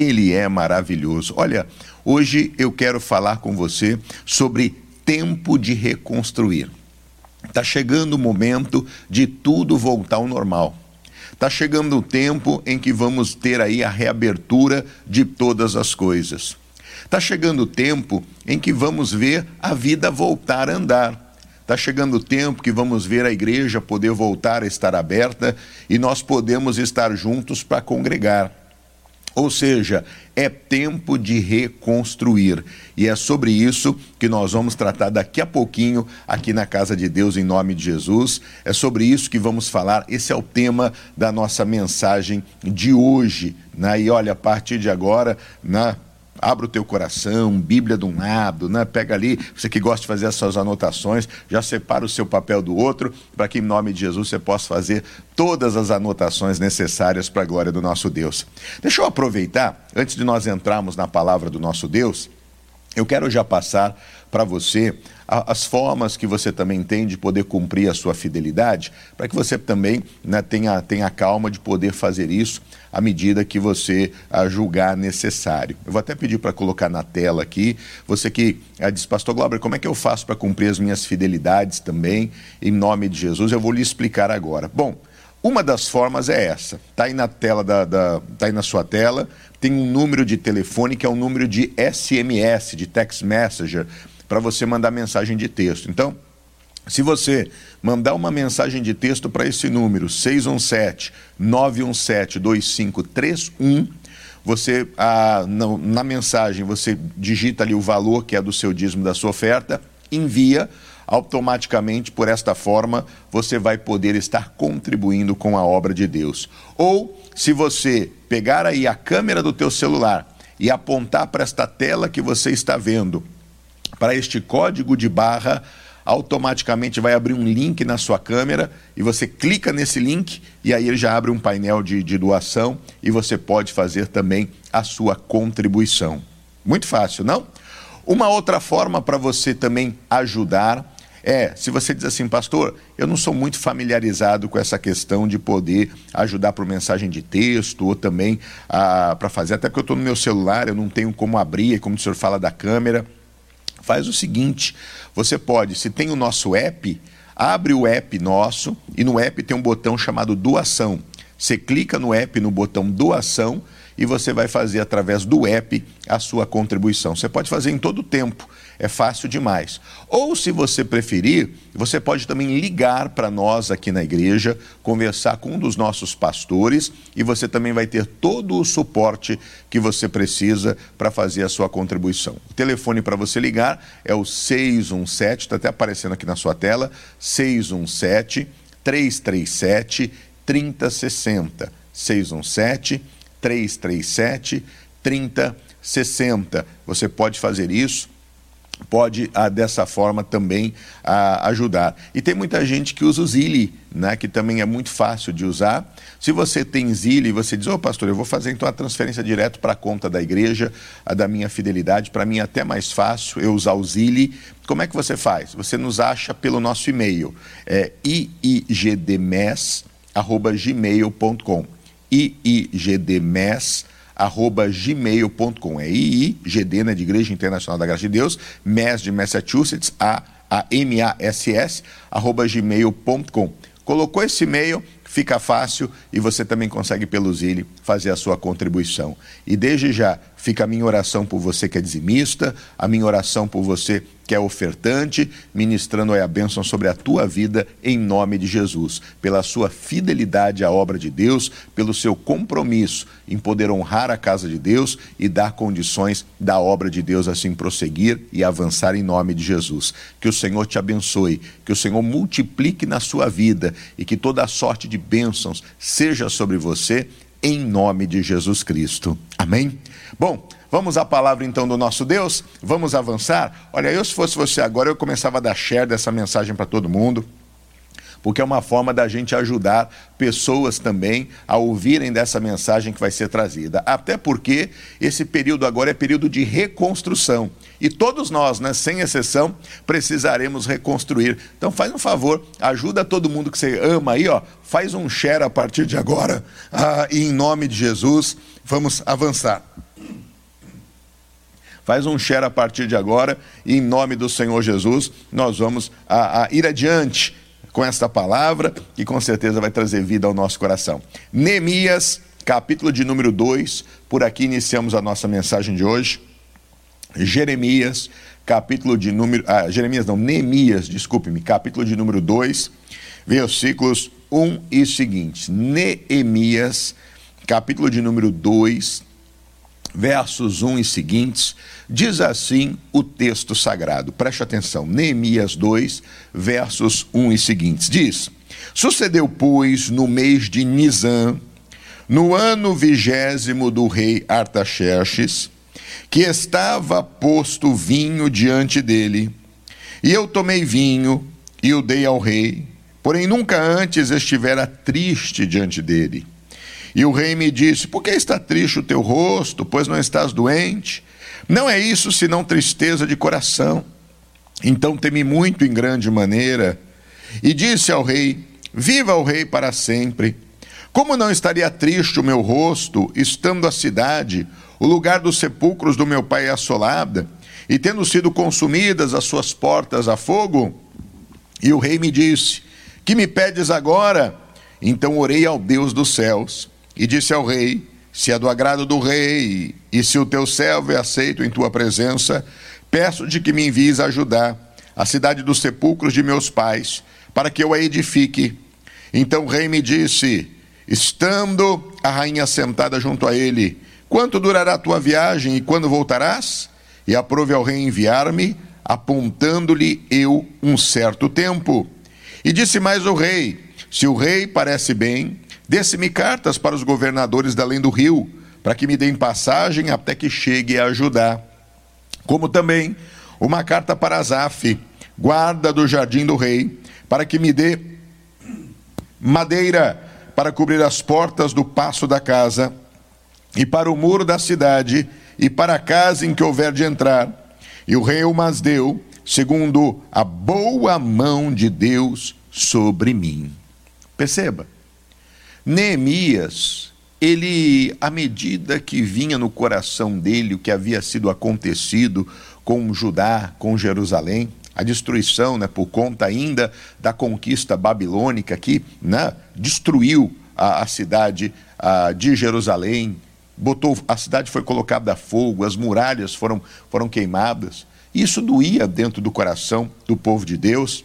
Ele é maravilhoso. Olha, hoje eu quero falar com você sobre tempo de reconstruir. Está chegando o momento de tudo voltar ao normal. Está chegando o tempo em que vamos ter aí a reabertura de todas as coisas. Está chegando o tempo em que vamos ver a vida voltar a andar. Está chegando o tempo que vamos ver a igreja poder voltar a estar aberta e nós podemos estar juntos para congregar. Ou seja, é tempo de reconstruir. E é sobre isso que nós vamos tratar daqui a pouquinho aqui na Casa de Deus, em nome de Jesus. É sobre isso que vamos falar. Esse é o tema da nossa mensagem de hoje. Né? E olha, a partir de agora, na Abra o teu coração, Bíblia de um lado, né? Pega ali, você que gosta de fazer as suas anotações, já separa o seu papel do outro, para que em nome de Jesus você possa fazer todas as anotações necessárias para a glória do nosso Deus. Deixa eu aproveitar, antes de nós entrarmos na palavra do nosso Deus, eu quero já passar para você as formas que você também tem de poder cumprir a sua fidelidade, para que você também né, tenha, tenha calma de poder fazer isso à medida que você a, julgar necessário. Eu vou até pedir para colocar na tela aqui, você que a, diz, Pastor Glauber, como é que eu faço para cumprir as minhas fidelidades também, em nome de Jesus? Eu vou lhe explicar agora. Bom, uma das formas é essa. Está aí na tela da, da, tá aí na sua tela. Tem um número de telefone que é um número de SMS, de text messenger, para você mandar mensagem de texto. Então, se você mandar uma mensagem de texto para esse número, 617 917 2531, você ah, na, na mensagem você digita ali o valor que é do seu dízimo da sua oferta, envia automaticamente por esta forma você vai poder estar contribuindo com a obra de Deus. Ou se você pegar aí a câmera do teu celular e apontar para esta tela que você está vendo, para este código de barra, automaticamente vai abrir um link na sua câmera e você clica nesse link e aí ele já abre um painel de, de doação e você pode fazer também a sua contribuição. Muito fácil, não? Uma outra forma para você também ajudar é, se você diz assim, pastor, eu não sou muito familiarizado com essa questão de poder ajudar por mensagem de texto ou também ah, para fazer, até porque eu estou no meu celular, eu não tenho como abrir, como o senhor fala da câmera. Faz o seguinte: você pode, se tem o nosso app, abre o app nosso e no app tem um botão chamado doação. Você clica no app no botão doação e você vai fazer através do app a sua contribuição. Você pode fazer em todo o tempo, é fácil demais. Ou, se você preferir, você pode também ligar para nós aqui na igreja, conversar com um dos nossos pastores e você também vai ter todo o suporte que você precisa para fazer a sua contribuição. O telefone para você ligar é o 617, está até aparecendo aqui na sua tela, 617 337 3060. 617 337 3060. Você pode fazer isso pode ah, dessa forma também ah, ajudar. E tem muita gente que usa o Zili, né, que também é muito fácil de usar. Se você tem Zili, você diz, ô oh, pastor, eu vou fazer então a transferência direto para a conta da igreja, a da minha fidelidade, para mim é até mais fácil eu usar o Zili. Como é que você faz? Você nos acha pelo nosso e-mail, é iigdmes.gmail.com iigdmes.gmail.com. É IIGD, né, de Igreja Internacional da Graça de Deus, MES de Massachusetts, A, a M-A-S-S, arroba gmail.com. Colocou esse e-mail, fica fácil e você também consegue pelo Zile fazer a sua contribuição. E desde já fica a minha oração por você que é dizimista, a minha oração por você que é ofertante, ministrando a bênção sobre a tua vida em nome de Jesus, pela sua fidelidade à obra de Deus, pelo seu compromisso em poder honrar a casa de Deus e dar condições da obra de Deus assim prosseguir e avançar em nome de Jesus. Que o Senhor te abençoe, que o Senhor multiplique na sua vida e que toda sorte de bênçãos seja sobre você em nome de Jesus Cristo. Amém? Bom, Vamos à palavra então do nosso Deus? Vamos avançar? Olha, eu se fosse você agora, eu começava a dar share dessa mensagem para todo mundo porque é uma forma da gente ajudar pessoas também a ouvirem dessa mensagem que vai ser trazida. Até porque esse período agora é período de reconstrução. E todos nós, né, sem exceção, precisaremos reconstruir. Então faz um favor, ajuda todo mundo que você ama aí, ó, faz um share a partir de agora, ah, e em nome de Jesus, vamos avançar. Faz um share a partir de agora e em nome do Senhor Jesus nós vamos a, a ir adiante com esta palavra que com certeza vai trazer vida ao nosso coração. Neemias, capítulo de número 2, por aqui iniciamos a nossa mensagem de hoje. Jeremias, capítulo de número. Ah, Jeremias não, Neemias, desculpe-me, capítulo de número 2, versículos 1 e seguintes. Neemias, capítulo de número 2, versos 1 e seguintes, diz assim o texto sagrado. Preste atenção, Neemias 2, versos 1 e seguintes. Diz: Sucedeu, pois, no mês de Nisan, no ano vigésimo do rei Artaxerxes, que estava posto vinho diante dele, e eu tomei vinho e o dei ao rei, porém nunca antes estivera triste diante dele. E o rei me disse: Por que está triste o teu rosto, pois não estás doente? Não é isso senão tristeza de coração. Então temi muito em grande maneira, e disse ao rei: Viva o rei para sempre. Como não estaria triste o meu rosto, estando a cidade, o lugar dos sepulcros do meu pai assolada, e tendo sido consumidas as suas portas a fogo? E o rei me disse: Que me pedes agora? Então orei ao Deus dos céus e disse ao rei: Se é do agrado do rei, e se o teu servo é aceito em tua presença, peço-te que me envies a ajudar a cidade dos sepulcros de meus pais, para que eu a edifique. Então o rei me disse: Estando a rainha sentada junto a ele, quanto durará a tua viagem e quando voltarás? E aprove ao rei enviar-me, apontando-lhe eu um certo tempo. E disse mais o rei: Se o rei parece bem, Desse-me cartas para os governadores da além do rio, para que me deem passagem até que chegue a Judá. Como também uma carta para Asaf, guarda do jardim do rei, para que me dê madeira para cobrir as portas do passo da casa, e para o muro da cidade, e para a casa em que houver de entrar. E o rei o mas deu, segundo a boa mão de Deus sobre mim. Perceba Neemias, ele, à medida que vinha no coração dele o que havia sido acontecido com Judá, com Jerusalém, a destruição, né, por conta ainda da conquista babilônica que né, destruiu a, a cidade a, de Jerusalém, botou a cidade foi colocada a fogo, as muralhas foram, foram queimadas. Isso doía dentro do coração do povo de Deus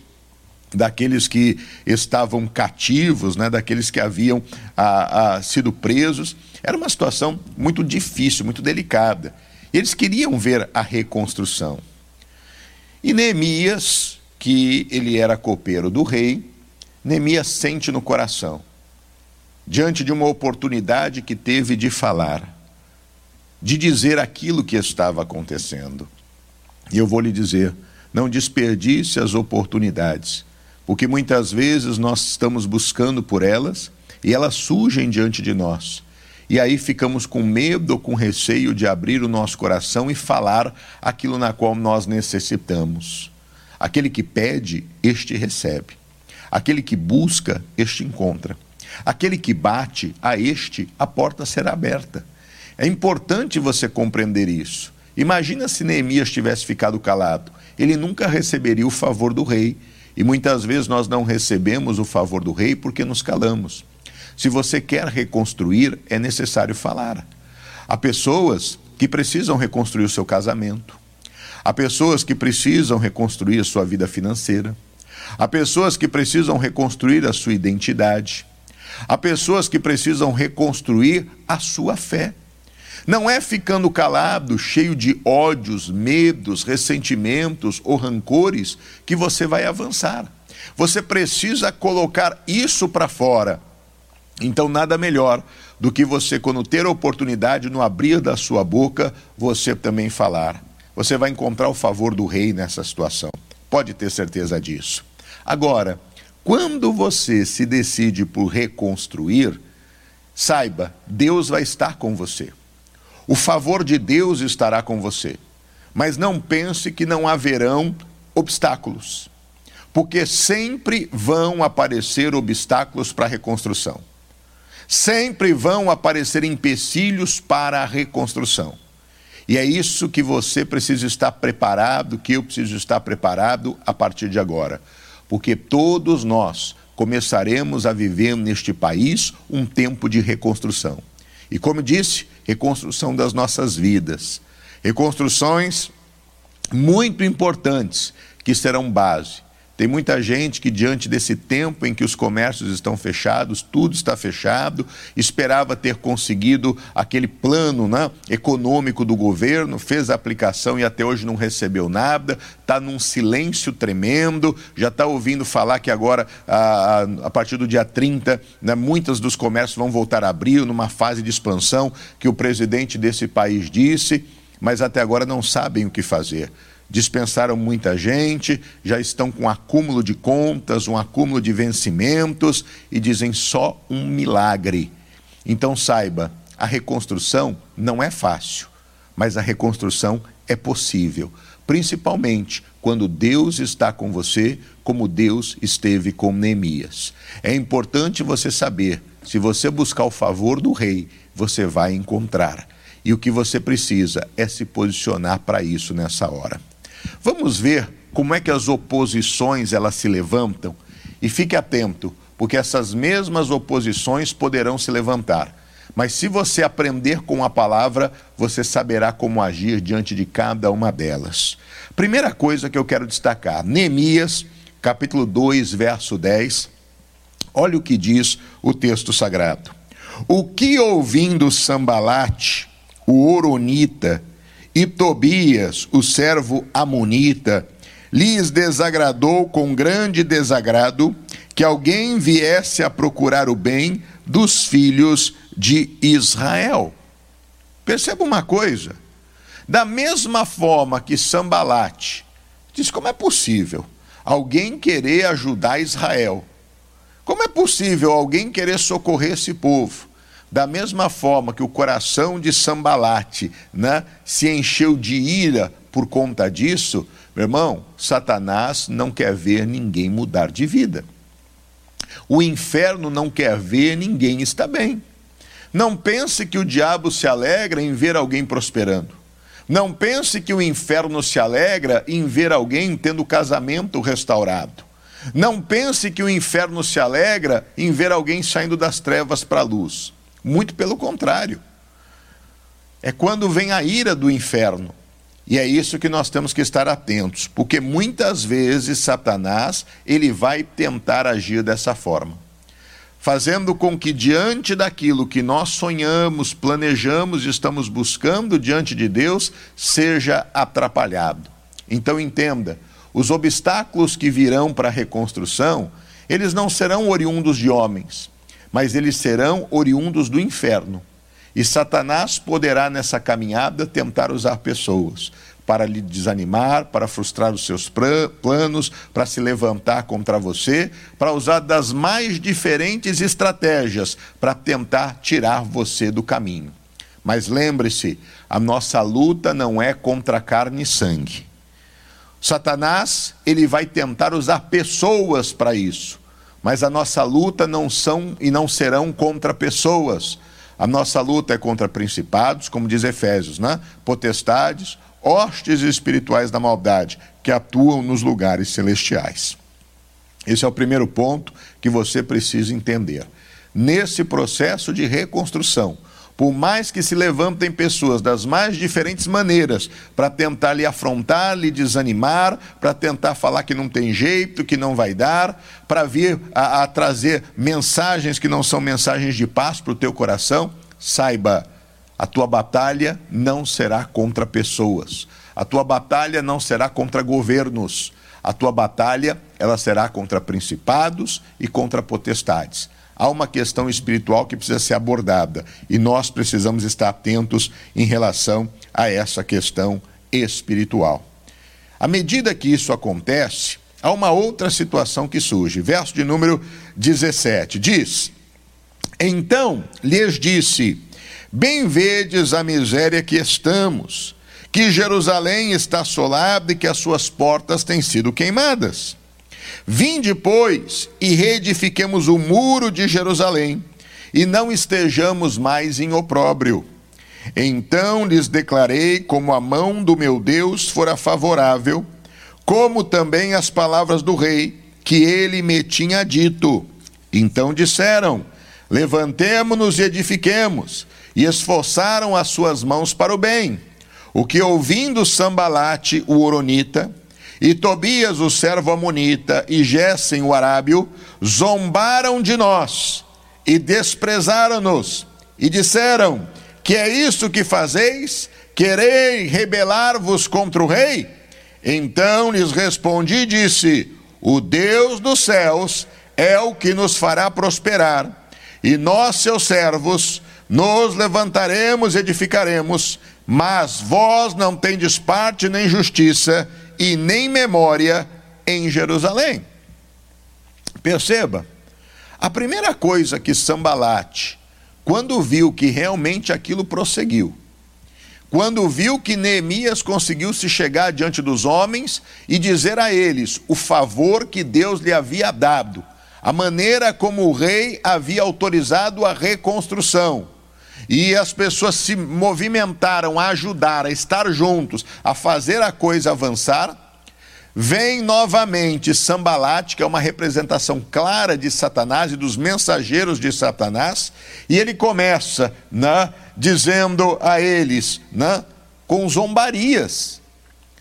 daqueles que estavam cativos, né, daqueles que haviam a, a, sido presos. Era uma situação muito difícil, muito delicada. Eles queriam ver a reconstrução. E Neemias, que ele era copeiro do rei, Neemias sente no coração, diante de uma oportunidade que teve de falar, de dizer aquilo que estava acontecendo. E eu vou lhe dizer, não desperdice as oportunidades porque muitas vezes nós estamos buscando por elas e elas surgem diante de nós. E aí ficamos com medo ou com receio de abrir o nosso coração e falar aquilo na qual nós necessitamos. Aquele que pede, este recebe. Aquele que busca, este encontra. Aquele que bate, a este a porta será aberta. É importante você compreender isso. Imagina se Neemias tivesse ficado calado. Ele nunca receberia o favor do rei e muitas vezes nós não recebemos o favor do rei porque nos calamos. Se você quer reconstruir, é necessário falar. Há pessoas que precisam reconstruir o seu casamento. Há pessoas que precisam reconstruir a sua vida financeira. Há pessoas que precisam reconstruir a sua identidade. Há pessoas que precisam reconstruir a sua fé. Não é ficando calado, cheio de ódios, medos, ressentimentos ou rancores que você vai avançar. Você precisa colocar isso para fora. Então, nada melhor do que você, quando ter a oportunidade, no abrir da sua boca, você também falar. Você vai encontrar o favor do rei nessa situação. Pode ter certeza disso. Agora, quando você se decide por reconstruir, saiba, Deus vai estar com você. O favor de Deus estará com você. Mas não pense que não haverão obstáculos, porque sempre vão aparecer obstáculos para a reconstrução. Sempre vão aparecer empecilhos para a reconstrução. E é isso que você precisa estar preparado, que eu preciso estar preparado a partir de agora. Porque todos nós começaremos a viver neste país um tempo de reconstrução. E como disse, reconstrução das nossas vidas. Reconstruções muito importantes que serão base tem muita gente que, diante desse tempo em que os comércios estão fechados, tudo está fechado, esperava ter conseguido aquele plano né, econômico do governo, fez a aplicação e até hoje não recebeu nada, está num silêncio tremendo, já está ouvindo falar que agora, a, a partir do dia 30, né, muitos dos comércios vão voltar a abrir numa fase de expansão que o presidente desse país disse, mas até agora não sabem o que fazer dispensaram muita gente, já estão com um acúmulo de contas, um acúmulo de vencimentos e dizem só um milagre. Então saiba, a reconstrução não é fácil, mas a reconstrução é possível, principalmente quando Deus está com você, como Deus esteve com Neemias. É importante você saber, se você buscar o favor do rei, você vai encontrar. E o que você precisa é se posicionar para isso nessa hora. Vamos ver como é que as oposições elas se levantam e fique atento, porque essas mesmas oposições poderão se levantar. Mas se você aprender com a palavra, você saberá como agir diante de cada uma delas. Primeira coisa que eu quero destacar, Neemias, capítulo 2, verso 10. Olha o que diz o texto sagrado. O que ouvindo Sambalate, o Oronita, e Tobias, o servo amonita, lhes desagradou com grande desagrado que alguém viesse a procurar o bem dos filhos de Israel. Perceba uma coisa: da mesma forma que Sambalate diz como é possível alguém querer ajudar Israel? Como é possível alguém querer socorrer esse povo? Da mesma forma que o coração de Sambalate né, se encheu de ira por conta disso, meu irmão, Satanás não quer ver ninguém mudar de vida. O inferno não quer ver ninguém estar bem. Não pense que o diabo se alegra em ver alguém prosperando. Não pense que o inferno se alegra em ver alguém tendo o casamento restaurado. Não pense que o inferno se alegra em ver alguém saindo das trevas para a luz. Muito pelo contrário. É quando vem a ira do inferno. E é isso que nós temos que estar atentos, porque muitas vezes Satanás, ele vai tentar agir dessa forma, fazendo com que diante daquilo que nós sonhamos, planejamos e estamos buscando diante de Deus, seja atrapalhado. Então entenda, os obstáculos que virão para a reconstrução, eles não serão oriundos de homens, mas eles serão oriundos do inferno. E Satanás poderá, nessa caminhada, tentar usar pessoas para lhe desanimar, para frustrar os seus planos, para se levantar contra você, para usar das mais diferentes estratégias para tentar tirar você do caminho. Mas lembre-se, a nossa luta não é contra carne e sangue. Satanás, ele vai tentar usar pessoas para isso. Mas a nossa luta não são e não serão contra pessoas. A nossa luta é contra principados, como diz Efésios, né? potestades, hostes espirituais da maldade, que atuam nos lugares celestiais. Esse é o primeiro ponto que você precisa entender. Nesse processo de reconstrução, por mais que se levantem pessoas das mais diferentes maneiras para tentar lhe afrontar, lhe desanimar, para tentar falar que não tem jeito, que não vai dar, para vir a, a, trazer mensagens que não são mensagens de paz para o teu coração, saiba, a tua batalha não será contra pessoas, a tua batalha não será contra governos, a tua batalha ela será contra principados e contra potestades há uma questão espiritual que precisa ser abordada e nós precisamos estar atentos em relação a essa questão espiritual. À medida que isso acontece, há uma outra situação que surge. Verso de número 17 diz: Então lhes disse: Bem vedes a miséria que estamos, que Jerusalém está assolada e que as suas portas têm sido queimadas. Vinde, pois, e reedifiquemos o muro de Jerusalém, e não estejamos mais em opróbrio. Então lhes declarei como a mão do meu Deus fora favorável, como também as palavras do rei que ele me tinha dito. Então disseram: Levantemo-nos e edifiquemos, e esforçaram as suas mãos para o bem. O que ouvindo Sambalate, o Oronita, e Tobias, o servo Amonita, e Gessem, o Arábio, zombaram de nós e desprezaram-nos, e disseram: Que é isso que fazeis? Querei rebelar-vos contra o rei? Então lhes respondi e disse: O Deus dos céus é o que nos fará prosperar, e nós, seus servos, nos levantaremos e edificaremos, mas vós não tendes parte nem justiça e nem memória em Jerusalém. Perceba, a primeira coisa que Sambalate, quando viu que realmente aquilo prosseguiu, quando viu que Neemias conseguiu se chegar diante dos homens e dizer a eles o favor que Deus lhe havia dado, a maneira como o rei havia autorizado a reconstrução, e as pessoas se movimentaram a ajudar, a estar juntos, a fazer a coisa avançar, Vem novamente Sambalate, que é uma representação clara de Satanás e dos mensageiros de Satanás, e ele começa né, dizendo a eles, né, com zombarias.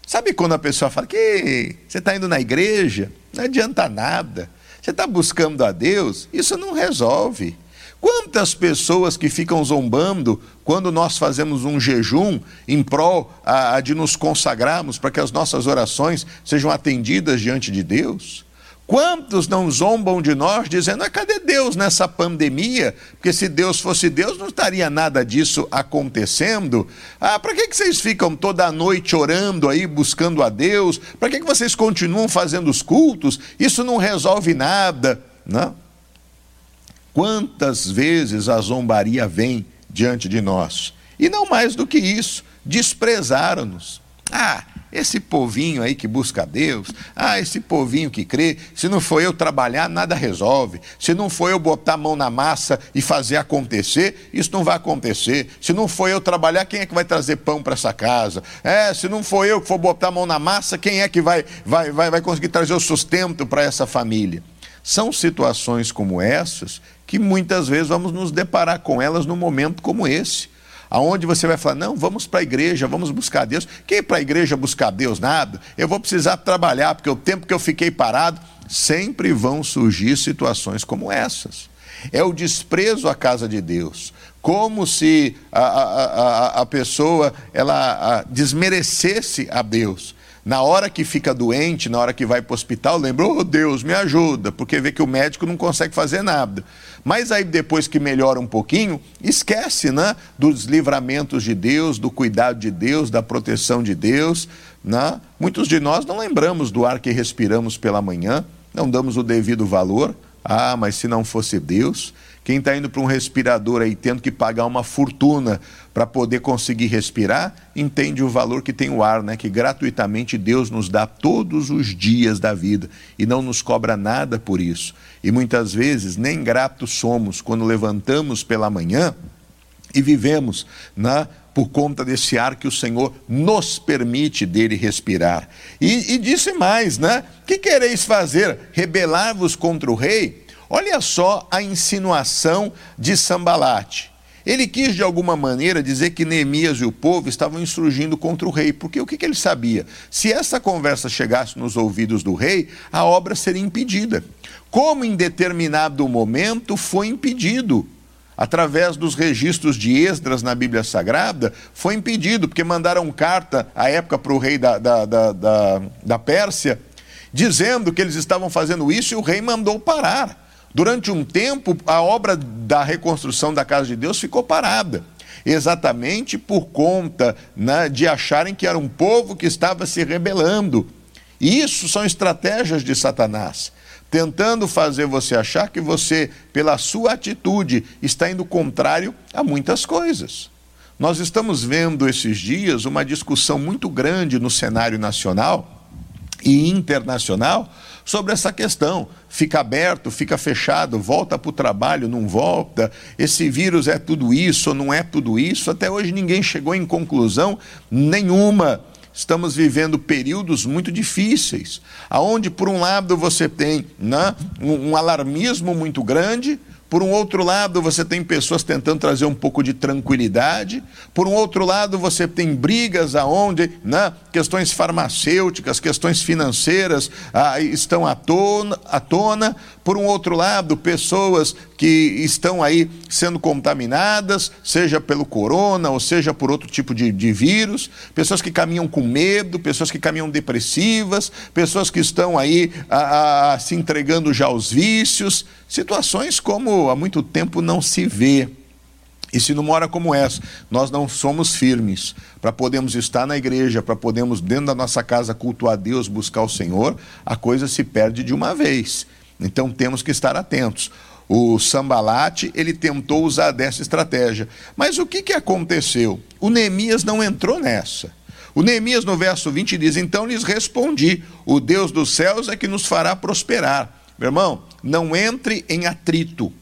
Sabe quando a pessoa fala que você está indo na igreja, não adianta nada, você está buscando a Deus, isso não resolve. Quantas pessoas que ficam zombando quando nós fazemos um jejum em prol a, a de nos consagrarmos para que as nossas orações sejam atendidas diante de Deus? Quantos não zombam de nós dizendo: ah, cadê Deus nessa pandemia? Porque se Deus fosse Deus, não estaria nada disso acontecendo. Ah, para que, que vocês ficam toda noite orando aí, buscando a Deus? Para que, que vocês continuam fazendo os cultos? Isso não resolve nada. Não? Quantas vezes a zombaria vem diante de nós? E não mais do que isso, desprezaram-nos. Ah, esse povinho aí que busca Deus, ah, esse povinho que crê, se não for eu trabalhar, nada resolve. Se não for eu botar a mão na massa e fazer acontecer, isso não vai acontecer. Se não for eu trabalhar, quem é que vai trazer pão para essa casa? É, se não for eu que for botar a mão na massa, quem é que vai, vai, vai, vai conseguir trazer o sustento para essa família? São situações como essas que muitas vezes vamos nos deparar com elas num momento como esse. Aonde você vai falar, não, vamos para a igreja, vamos buscar Deus. Quem para a igreja buscar Deus? Nada. Eu vou precisar trabalhar, porque o tempo que eu fiquei parado, sempre vão surgir situações como essas. É o desprezo à casa de Deus. Como se a, a, a, a pessoa ela desmerecesse a Deus. Na hora que fica doente, na hora que vai para o hospital, lembra, oh Deus, me ajuda, porque vê que o médico não consegue fazer nada. Mas aí depois que melhora um pouquinho, esquece né, dos livramentos de Deus, do cuidado de Deus, da proteção de Deus. Né? Muitos de nós não lembramos do ar que respiramos pela manhã, não damos o devido valor. Ah, mas se não fosse Deus, quem está indo para um respirador aí tendo que pagar uma fortuna para poder conseguir respirar, entende o valor que tem o ar, né? Que gratuitamente Deus nos dá todos os dias da vida e não nos cobra nada por isso. E muitas vezes nem gratos somos quando levantamos pela manhã e vivemos né, por conta desse ar que o Senhor nos permite dele respirar. E, e disse mais, né? Que quereis fazer? Rebelar-vos contra o rei? Olha só a insinuação de Sambalate. Ele quis, de alguma maneira, dizer que Neemias e o povo estavam insurgindo contra o rei, porque o que, que ele sabia? Se essa conversa chegasse nos ouvidos do rei, a obra seria impedida. Como em determinado momento foi impedido através dos registros de Esdras na Bíblia Sagrada, foi impedido, porque mandaram carta à época para o rei da, da, da, da, da Pérsia, dizendo que eles estavam fazendo isso e o rei mandou parar. Durante um tempo, a obra da reconstrução da casa de Deus ficou parada, exatamente por conta né, de acharem que era um povo que estava se rebelando. E isso são estratégias de Satanás, tentando fazer você achar que você, pela sua atitude, está indo contrário a muitas coisas. Nós estamos vendo esses dias uma discussão muito grande no cenário nacional e internacional sobre essa questão. Fica aberto, fica fechado, volta para o trabalho, não volta. Esse vírus é tudo isso ou não é tudo isso? Até hoje ninguém chegou em conclusão nenhuma. Estamos vivendo períodos muito difíceis, aonde por um lado você tem né, um, um alarmismo muito grande, por um outro lado, você tem pessoas tentando trazer um pouco de tranquilidade. Por um outro lado, você tem brigas aonde né, questões farmacêuticas, questões financeiras ah, estão à tona, à tona. Por um outro lado, pessoas que estão aí sendo contaminadas, seja pelo corona ou seja por outro tipo de, de vírus, pessoas que caminham com medo, pessoas que caminham depressivas, pessoas que estão aí a, a, se entregando já aos vícios, situações como há muito tempo não se vê. E se numa hora como essa, nós não somos firmes para podermos estar na igreja, para podermos dentro da nossa casa cultuar Deus, buscar o Senhor, a coisa se perde de uma vez. Então temos que estar atentos o Sambalate, ele tentou usar dessa estratégia. Mas o que, que aconteceu? O Neemias não entrou nessa. O Neemias, no verso 20, diz: Então lhes respondi: O Deus dos céus é que nos fará prosperar. Meu irmão, não entre em atrito.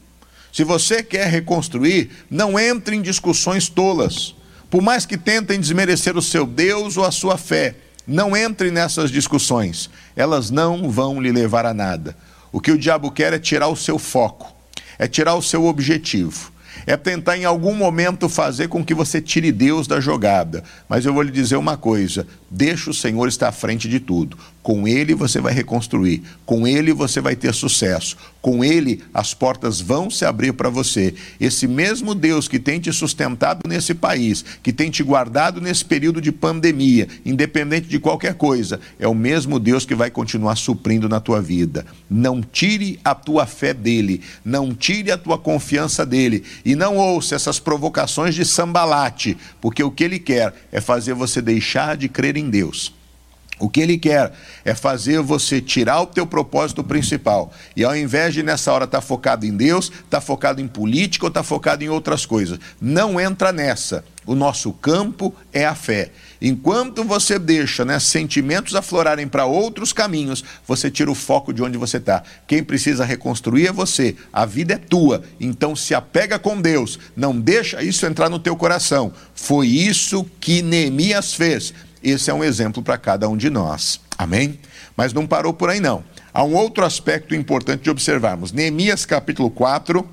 Se você quer reconstruir, não entre em discussões tolas. Por mais que tentem desmerecer o seu Deus ou a sua fé, não entre nessas discussões. Elas não vão lhe levar a nada. O que o diabo quer é tirar o seu foco, é tirar o seu objetivo é tentar em algum momento fazer com que você tire Deus da jogada. Mas eu vou lhe dizer uma coisa: deixa o Senhor estar à frente de tudo. Com Ele você vai reconstruir, com Ele você vai ter sucesso, com Ele as portas vão se abrir para você. Esse mesmo Deus que tem te sustentado nesse país, que tem te guardado nesse período de pandemia, independente de qualquer coisa, é o mesmo Deus que vai continuar suprindo na tua vida. Não tire a tua fé dele, não tire a tua confiança dele e não ouça essas provocações de sambalate, porque o que ele quer é fazer você deixar de crer em Deus. O que ele quer é fazer você tirar o teu propósito principal. E ao invés de nessa hora estar tá focado em Deus, estar tá focado em política ou estar tá focado em outras coisas. Não entra nessa. O nosso campo é a fé. Enquanto você deixa né, sentimentos aflorarem para outros caminhos, você tira o foco de onde você está. Quem precisa reconstruir é você. A vida é tua. Então se apega com Deus. Não deixa isso entrar no teu coração. Foi isso que Neemias fez. Esse é um exemplo para cada um de nós. Amém? Mas não parou por aí, não. Há um outro aspecto importante de observarmos. Neemias capítulo 4,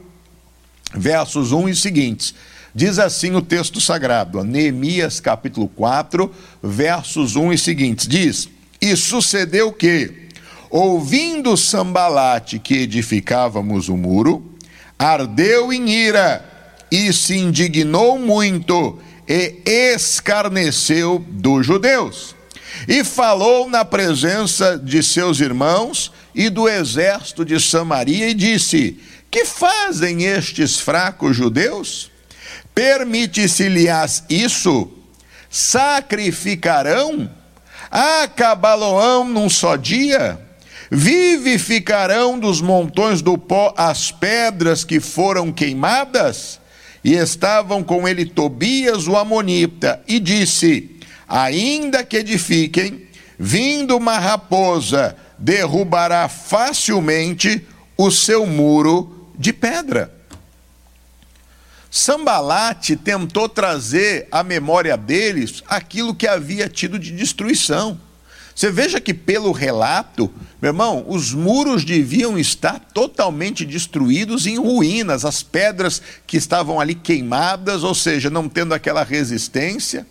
versos 1 e seguintes. Diz assim o texto sagrado, Neemias capítulo 4, versos 1 e seguintes. Diz: E sucedeu que, ouvindo Sambalate que edificávamos o muro, ardeu em ira e se indignou muito e escarneceu dos judeus. E falou na presença de seus irmãos e do exército de Samaria e disse: Que fazem estes fracos judeus? Permite-se-lhes isso? Sacrificarão? Acabá-lo-ão num só dia? Vivificarão dos montões do pó as pedras que foram queimadas? E estavam com ele Tobias o Amonita, e disse: Ainda que edifiquem, vindo uma raposa, derrubará facilmente o seu muro de pedra. Sambalate tentou trazer à memória deles aquilo que havia tido de destruição. Você veja que, pelo relato, meu irmão, os muros deviam estar totalmente destruídos em ruínas, as pedras que estavam ali queimadas, ou seja, não tendo aquela resistência.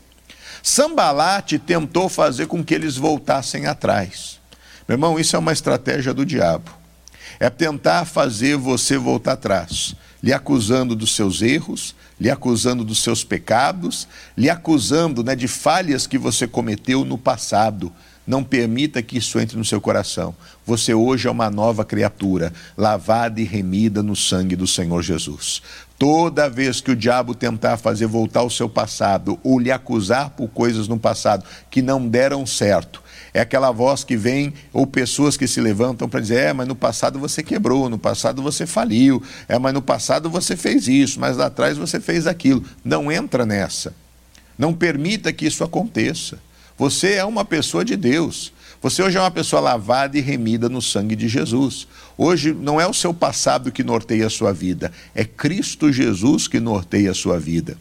Sambalate tentou fazer com que eles voltassem atrás. Meu irmão, isso é uma estratégia do diabo. É tentar fazer você voltar atrás, lhe acusando dos seus erros, lhe acusando dos seus pecados, lhe acusando né, de falhas que você cometeu no passado. Não permita que isso entre no seu coração. Você hoje é uma nova criatura, lavada e remida no sangue do Senhor Jesus. Toda vez que o diabo tentar fazer voltar o seu passado ou lhe acusar por coisas no passado que não deram certo, é aquela voz que vem, ou pessoas que se levantam para dizer: é, mas no passado você quebrou, no passado você faliu, é, mas no passado você fez isso, mas lá atrás você fez aquilo. Não entra nessa. Não permita que isso aconteça. Você é uma pessoa de Deus. Você hoje é uma pessoa lavada e remida no sangue de Jesus. Hoje não é o seu passado que norteia a sua vida, é Cristo Jesus que norteia a sua vida.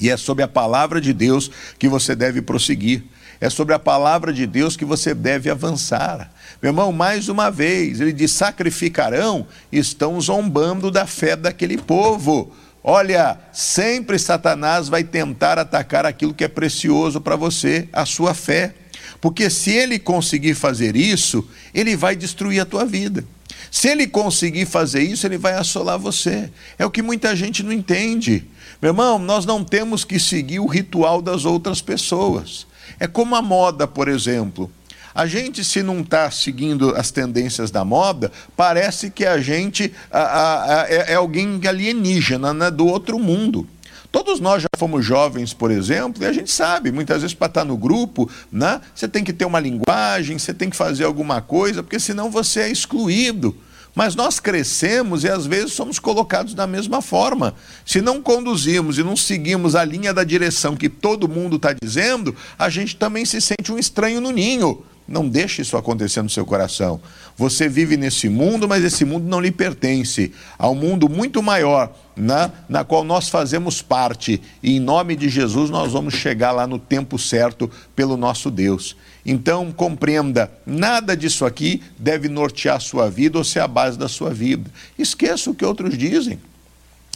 E é sobre a palavra de Deus que você deve prosseguir. É sobre a palavra de Deus que você deve avançar. Meu irmão, mais uma vez, ele diz: sacrificarão, estão zombando da fé daquele povo. Olha, sempre Satanás vai tentar atacar aquilo que é precioso para você, a sua fé. Porque se ele conseguir fazer isso, ele vai destruir a tua vida. Se ele conseguir fazer isso, ele vai assolar você. É o que muita gente não entende. Meu irmão, nós não temos que seguir o ritual das outras pessoas. É como a moda, por exemplo. A gente, se não está seguindo as tendências da moda, parece que a gente a, a, a, é, é alguém alienígena, né, do outro mundo. Todos nós já fomos jovens, por exemplo, e a gente sabe, muitas vezes para estar no grupo, né, você tem que ter uma linguagem, você tem que fazer alguma coisa, porque senão você é excluído. Mas nós crescemos e às vezes somos colocados da mesma forma. Se não conduzimos e não seguimos a linha da direção que todo mundo está dizendo, a gente também se sente um estranho no ninho. Não deixe isso acontecer no seu coração. Você vive nesse mundo, mas esse mundo não lhe pertence. Há um mundo muito maior, na, na qual nós fazemos parte. E em nome de Jesus nós vamos chegar lá no tempo certo pelo nosso Deus. Então compreenda, nada disso aqui deve nortear a sua vida ou ser a base da sua vida. Esqueça o que outros dizem.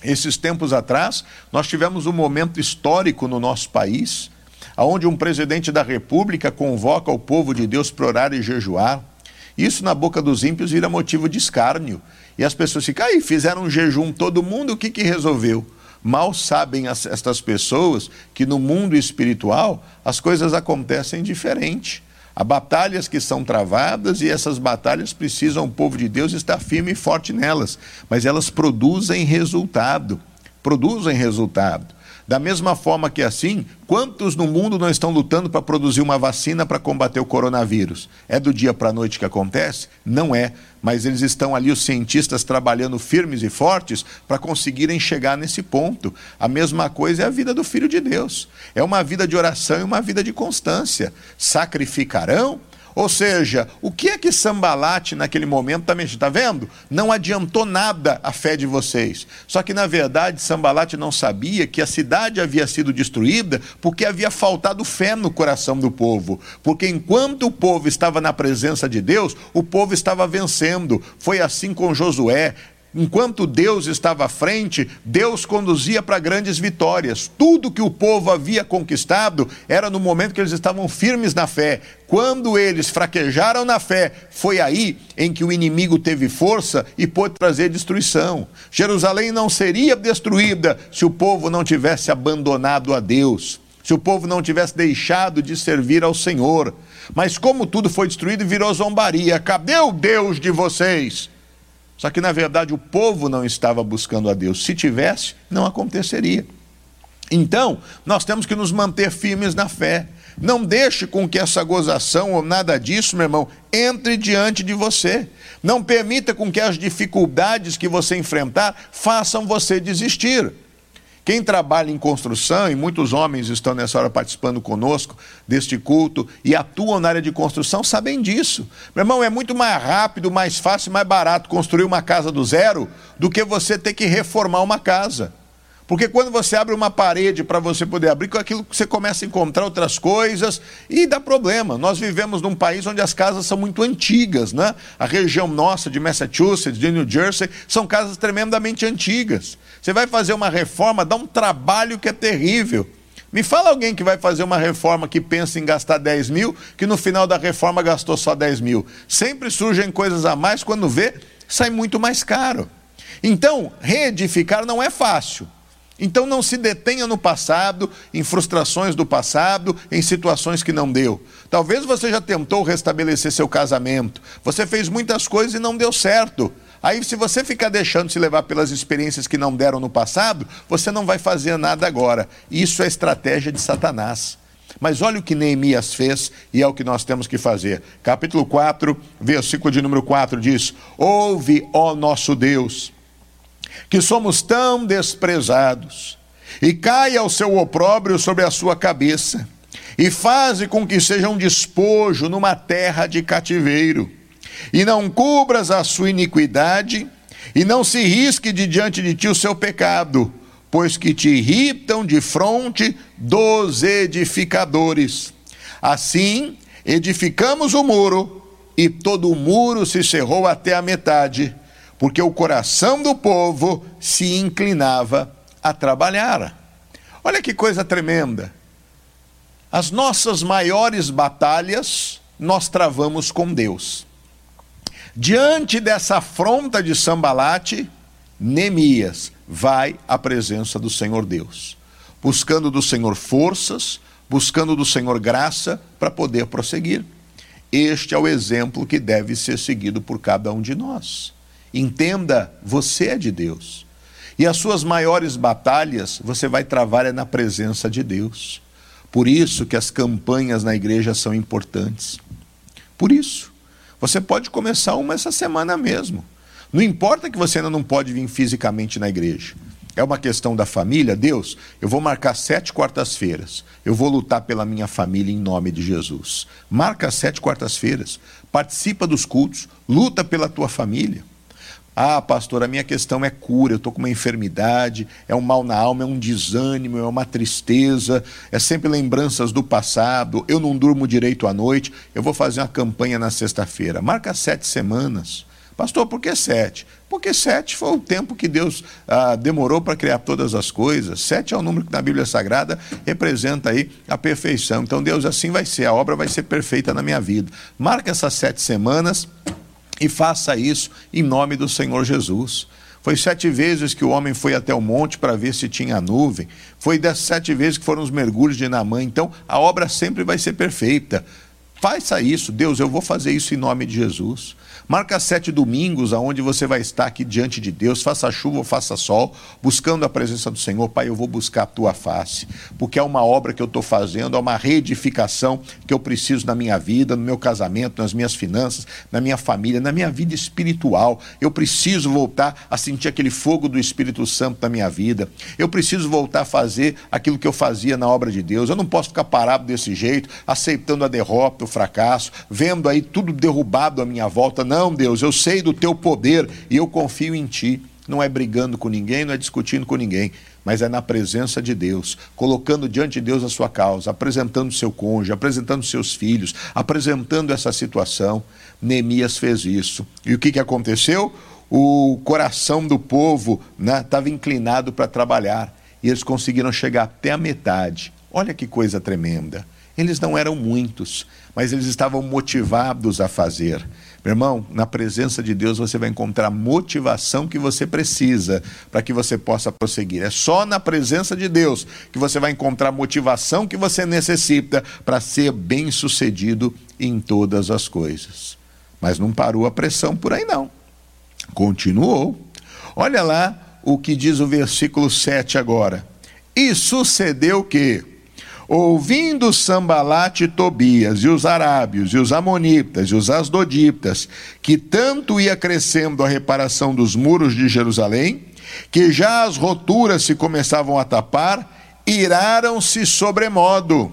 Esses tempos atrás, nós tivemos um momento histórico no nosso país onde um presidente da República convoca o povo de Deus para orar e jejuar. Isso na boca dos ímpios vira motivo de escárnio. E as pessoas ficam, aí, fizeram um jejum, todo mundo, o que, que resolveu? Mal sabem as, estas pessoas que no mundo espiritual as coisas acontecem diferente. Há batalhas que são travadas e essas batalhas precisam o povo de Deus estar firme e forte nelas, mas elas produzem resultado. Produzem resultado. Da mesma forma que assim, quantos no mundo não estão lutando para produzir uma vacina para combater o coronavírus? É do dia para a noite que acontece? Não é, mas eles estão ali, os cientistas, trabalhando firmes e fortes para conseguirem chegar nesse ponto. A mesma coisa é a vida do Filho de Deus. É uma vida de oração e uma vida de constância. Sacrificarão ou seja, o que é que Sambalate naquele momento está mexendo? Está vendo? Não adiantou nada a fé de vocês. Só que, na verdade, Sambalate não sabia que a cidade havia sido destruída porque havia faltado fé no coração do povo. Porque enquanto o povo estava na presença de Deus, o povo estava vencendo. Foi assim com Josué. Enquanto Deus estava à frente, Deus conduzia para grandes vitórias. Tudo que o povo havia conquistado era no momento que eles estavam firmes na fé. Quando eles fraquejaram na fé, foi aí em que o inimigo teve força e pôde trazer destruição. Jerusalém não seria destruída se o povo não tivesse abandonado a Deus, se o povo não tivesse deixado de servir ao Senhor. Mas como tudo foi destruído, virou zombaria. Cadê o Deus de vocês? Só que, na verdade, o povo não estava buscando a Deus. Se tivesse, não aconteceria. Então, nós temos que nos manter firmes na fé. Não deixe com que essa gozação ou nada disso, meu irmão, entre diante de você. Não permita com que as dificuldades que você enfrentar façam você desistir. Quem trabalha em construção, e muitos homens estão nessa hora participando conosco deste culto e atuam na área de construção, sabem disso. Meu irmão, é muito mais rápido, mais fácil, mais barato construir uma casa do zero do que você ter que reformar uma casa. Porque quando você abre uma parede para você poder abrir, com aquilo você começa a encontrar outras coisas e dá problema. Nós vivemos num país onde as casas são muito antigas, né? A região nossa de Massachusetts, de New Jersey, são casas tremendamente antigas. Você vai fazer uma reforma, dá um trabalho que é terrível. Me fala alguém que vai fazer uma reforma que pensa em gastar 10 mil, que no final da reforma gastou só 10 mil. Sempre surgem coisas a mais, quando vê, sai muito mais caro. Então, reedificar não é fácil. Então não se detenha no passado, em frustrações do passado, em situações que não deu. Talvez você já tentou restabelecer seu casamento, você fez muitas coisas e não deu certo. Aí, se você ficar deixando se levar pelas experiências que não deram no passado, você não vai fazer nada agora. Isso é estratégia de Satanás. Mas olha o que Neemias fez e é o que nós temos que fazer. Capítulo 4, versículo de número 4 diz: Ouve, ó nosso Deus que somos tão desprezados, e caia o seu opróbrio sobre a sua cabeça. e faze com que seja um despojo numa terra de cativeiro, e não cubras a sua iniquidade, e não se risque de diante de ti o seu pecado, pois que te irritam de fronte dos edificadores. Assim, edificamos o muro, e todo o muro se cerrou até a metade, porque o coração do povo se inclinava a trabalhar. Olha que coisa tremenda. As nossas maiores batalhas nós travamos com Deus. Diante dessa afronta de Sambalate, Neemias vai à presença do Senhor Deus, buscando do Senhor forças, buscando do Senhor graça para poder prosseguir. Este é o exemplo que deve ser seguido por cada um de nós. Entenda, você é de Deus. E as suas maiores batalhas você vai travar é na presença de Deus. Por isso que as campanhas na igreja são importantes. Por isso. Você pode começar uma essa semana mesmo. Não importa que você ainda não pode vir fisicamente na igreja. É uma questão da família, Deus, eu vou marcar sete quartas-feiras. Eu vou lutar pela minha família em nome de Jesus. Marca sete quartas-feiras. Participa dos cultos. Luta pela tua família. Ah, pastor, a minha questão é cura, eu estou com uma enfermidade, é um mal na alma, é um desânimo, é uma tristeza, é sempre lembranças do passado, eu não durmo direito à noite, eu vou fazer uma campanha na sexta-feira. Marca sete semanas. Pastor, por que sete? Porque sete foi o tempo que Deus ah, demorou para criar todas as coisas. Sete é o número que na Bíblia Sagrada representa aí a perfeição. Então Deus assim vai ser, a obra vai ser perfeita na minha vida. Marca essas sete semanas e faça isso em nome do Senhor Jesus. Foi sete vezes que o homem foi até o monte para ver se tinha nuvem. Foi das sete vezes que foram os mergulhos de Namã. Então, a obra sempre vai ser perfeita. Faça isso, Deus, eu vou fazer isso em nome de Jesus. Marca sete domingos aonde você vai estar aqui diante de Deus, faça chuva ou faça sol, buscando a presença do Senhor. Pai, eu vou buscar a tua face, porque é uma obra que eu estou fazendo, é uma reedificação que eu preciso na minha vida, no meu casamento, nas minhas finanças, na minha família, na minha vida espiritual. Eu preciso voltar a sentir aquele fogo do Espírito Santo na minha vida. Eu preciso voltar a fazer aquilo que eu fazia na obra de Deus. Eu não posso ficar parado desse jeito, aceitando a derrota, o fracasso, vendo aí tudo derrubado à minha volta. Não não, Deus, eu sei do teu poder e eu confio em ti. Não é brigando com ninguém, não é discutindo com ninguém, mas é na presença de Deus, colocando diante de Deus a sua causa, apresentando seu cônjuge, apresentando seus filhos, apresentando essa situação. Neemias fez isso. E o que, que aconteceu? O coração do povo estava né, inclinado para trabalhar e eles conseguiram chegar até a metade. Olha que coisa tremenda. Eles não eram muitos, mas eles estavam motivados a fazer. Meu irmão, na presença de Deus você vai encontrar a motivação que você precisa para que você possa prosseguir. É só na presença de Deus que você vai encontrar a motivação que você necessita para ser bem-sucedido em todas as coisas. Mas não parou a pressão por aí não. Continuou. Olha lá o que diz o versículo 7 agora. E sucedeu que Ouvindo Sambalate e Tobias, e os arábios, e os amonitas, e os asdoditas, que tanto ia crescendo a reparação dos muros de Jerusalém, que já as roturas se começavam a tapar, iraram-se sobremodo,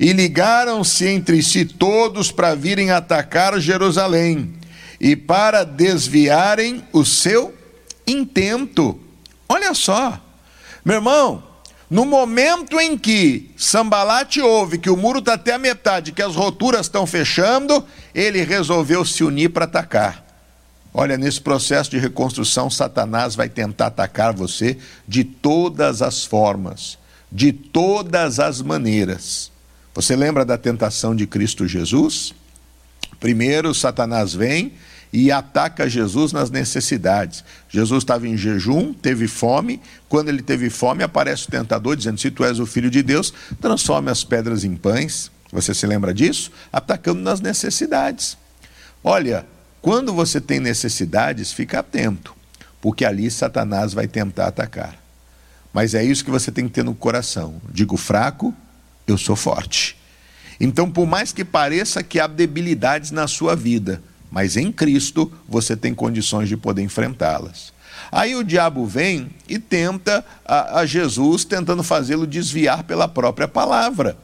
e ligaram-se entre si todos para virem atacar Jerusalém, e para desviarem o seu intento. Olha só, meu irmão, no momento em que Sambalate ouve que o muro está até a metade, que as roturas estão fechando, ele resolveu se unir para atacar. Olha, nesse processo de reconstrução, Satanás vai tentar atacar você de todas as formas, de todas as maneiras. Você lembra da tentação de Cristo Jesus? Primeiro, Satanás vem e ataca Jesus nas necessidades. Jesus estava em jejum, teve fome. Quando ele teve fome, aparece o tentador dizendo: Se tu és o filho de Deus, transforme as pedras em pães. Você se lembra disso? Atacando nas necessidades. Olha, quando você tem necessidades, fica atento, porque ali Satanás vai tentar atacar. Mas é isso que você tem que ter no coração. Digo fraco, eu sou forte. Então, por mais que pareça que há debilidades na sua vida, mas em Cristo você tem condições de poder enfrentá-las. Aí o diabo vem e tenta a, a Jesus, tentando fazê-lo desviar pela própria palavra.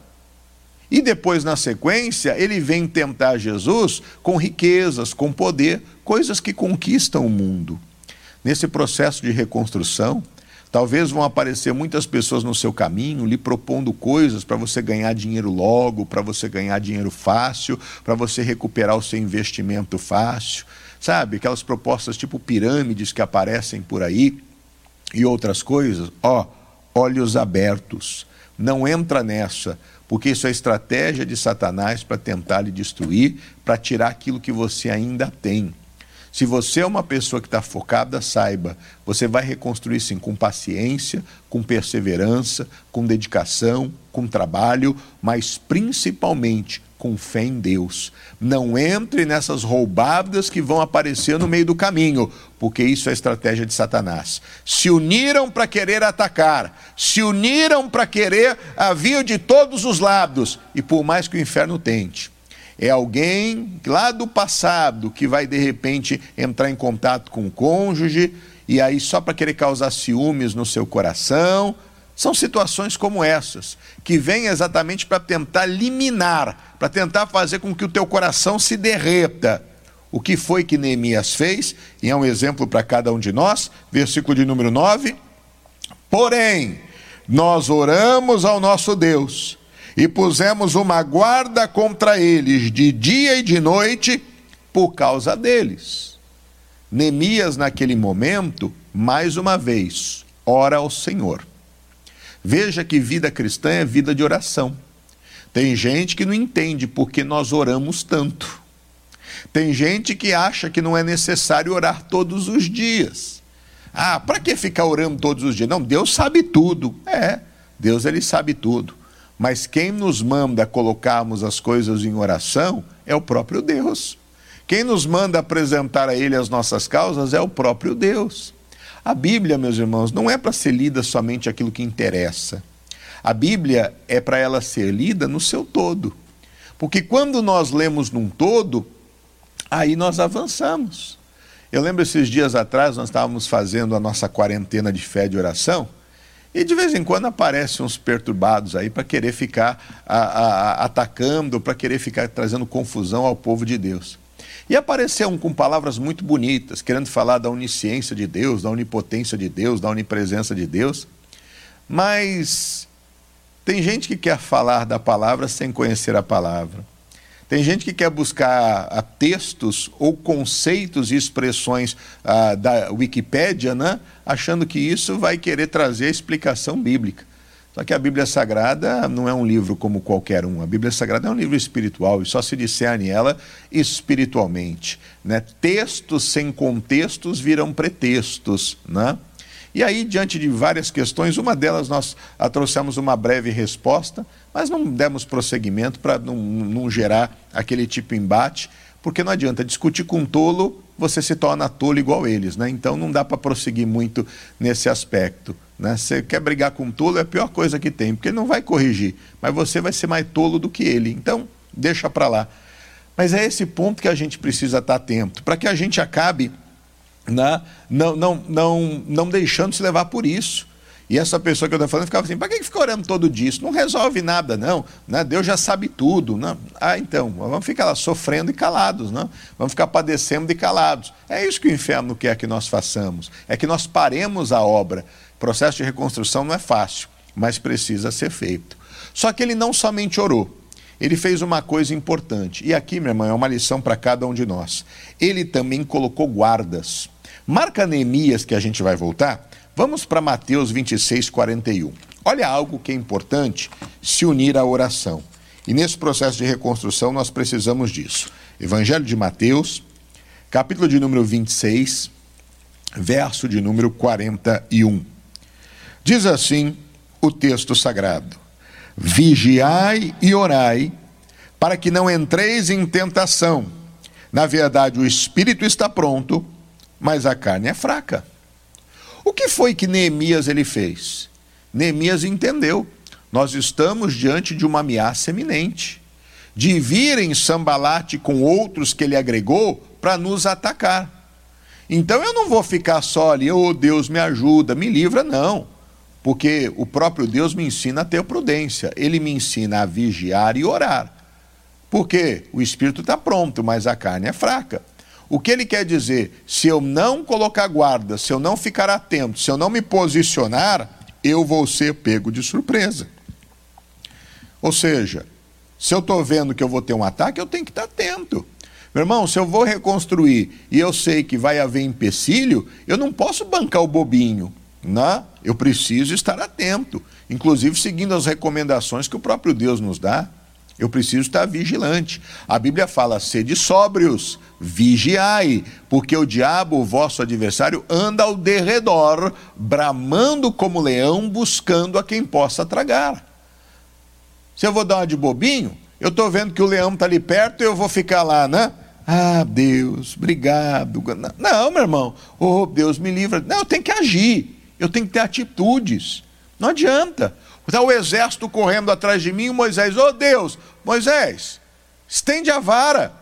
E depois, na sequência, ele vem tentar Jesus com riquezas, com poder, coisas que conquistam o mundo. Nesse processo de reconstrução, talvez vão aparecer muitas pessoas no seu caminho lhe propondo coisas para você ganhar dinheiro logo, para você ganhar dinheiro fácil, para você recuperar o seu investimento fácil. Sabe, aquelas propostas tipo pirâmides que aparecem por aí e outras coisas. Ó, olhos abertos. Não entra nessa porque isso é estratégia de Satanás para tentar lhe destruir, para tirar aquilo que você ainda tem. Se você é uma pessoa que está focada, saiba, você vai reconstruir sim com paciência, com perseverança, com dedicação, com trabalho, mas principalmente com fé em Deus. Não entre nessas roubadas que vão aparecer no meio do caminho, porque isso é estratégia de Satanás. Se uniram para querer atacar, se uniram para querer a via de todos os lados, e por mais que o inferno tente. É alguém lá do passado que vai de repente entrar em contato com o cônjuge e aí só para querer causar ciúmes no seu coração, são situações como essas, que vêm exatamente para tentar liminar, para tentar fazer com que o teu coração se derreta. O que foi que Neemias fez, e é um exemplo para cada um de nós, versículo de número 9. Porém, nós oramos ao nosso Deus e pusemos uma guarda contra eles de dia e de noite por causa deles. Neemias, naquele momento, mais uma vez, ora ao Senhor. Veja que vida cristã é vida de oração. Tem gente que não entende porque nós oramos tanto. Tem gente que acha que não é necessário orar todos os dias. Ah, para que ficar orando todos os dias? Não, Deus sabe tudo. É, Deus ele sabe tudo. Mas quem nos manda colocarmos as coisas em oração é o próprio Deus. Quem nos manda apresentar a Ele as nossas causas é o próprio Deus. A Bíblia, meus irmãos, não é para ser lida somente aquilo que interessa. A Bíblia é para ela ser lida no seu todo. Porque quando nós lemos num todo, aí nós avançamos. Eu lembro esses dias atrás, nós estávamos fazendo a nossa quarentena de fé de oração, e de vez em quando aparecem uns perturbados aí para querer ficar a, a, atacando, para querer ficar trazendo confusão ao povo de Deus. E apareceu um com palavras muito bonitas, querendo falar da onisciência de Deus, da onipotência de Deus, da onipresença de Deus. Mas tem gente que quer falar da palavra sem conhecer a palavra. Tem gente que quer buscar a, textos ou conceitos e expressões a, da Wikipédia, né? achando que isso vai querer trazer a explicação bíblica. Só que a Bíblia Sagrada não é um livro como qualquer um. A Bíblia Sagrada é um livro espiritual e só se discerne ela espiritualmente. Né? Textos sem contextos viram pretextos. Né? E aí, diante de várias questões, uma delas nós trouxemos uma breve resposta, mas não demos prosseguimento para não, não gerar aquele tipo de embate, porque não adianta discutir com um tolo, você se torna tolo igual eles. Né? Então não dá para prosseguir muito nesse aspecto. Né? Você quer brigar com um tolo, é a pior coisa que tem, porque ele não vai corrigir, mas você vai ser mais tolo do que ele. Então, deixa para lá. Mas é esse ponto que a gente precisa estar atento, para que a gente acabe né, não, não, não, não deixando se levar por isso. E essa pessoa que eu estou falando ficava assim: para que fica orando todo dia? Isso não resolve nada, não. Né? Deus já sabe tudo. Né? Ah, então, vamos ficar lá sofrendo e calados, não? vamos ficar padecendo e calados. É isso que o inferno quer que nós façamos: é que nós paremos a obra. O processo de reconstrução não é fácil, mas precisa ser feito. Só que ele não somente orou, ele fez uma coisa importante. E aqui, minha irmã, é uma lição para cada um de nós. Ele também colocou guardas. Marca Neemias, que a gente vai voltar. Vamos para Mateus 26, 41. Olha algo que é importante se unir à oração. E nesse processo de reconstrução nós precisamos disso. Evangelho de Mateus, capítulo de número 26, verso de número 41. Diz assim o texto sagrado: Vigiai e orai, para que não entreis em tentação. Na verdade, o espírito está pronto, mas a carne é fraca. O que foi que Neemias ele fez? Neemias entendeu. Nós estamos diante de uma ameaça eminente de virem Sambalate com outros que ele agregou para nos atacar. Então eu não vou ficar só ali, oh Deus me ajuda, me livra, não. Porque o próprio Deus me ensina a ter prudência, ele me ensina a vigiar e orar. Porque o espírito está pronto, mas a carne é fraca. O que ele quer dizer? Se eu não colocar guarda, se eu não ficar atento, se eu não me posicionar, eu vou ser pego de surpresa. Ou seja, se eu estou vendo que eu vou ter um ataque, eu tenho que estar atento. Meu irmão, se eu vou reconstruir e eu sei que vai haver empecilho, eu não posso bancar o bobinho. Né? Eu preciso estar atento, inclusive seguindo as recomendações que o próprio Deus nos dá. Eu preciso estar vigilante. A Bíblia fala: sede sóbrios, vigiai, porque o diabo, o vosso adversário, anda ao derredor, bramando como leão, buscando a quem possa tragar. Se eu vou dar uma de bobinho, eu estou vendo que o leão está ali perto e eu vou ficar lá, né? Ah, Deus, obrigado. Não, meu irmão, oh, Deus me livra. Não, eu tenho que agir, eu tenho que ter atitudes. Não adianta. Está o exército correndo atrás de mim Moisés, oh Deus, Moisés, estende a vara.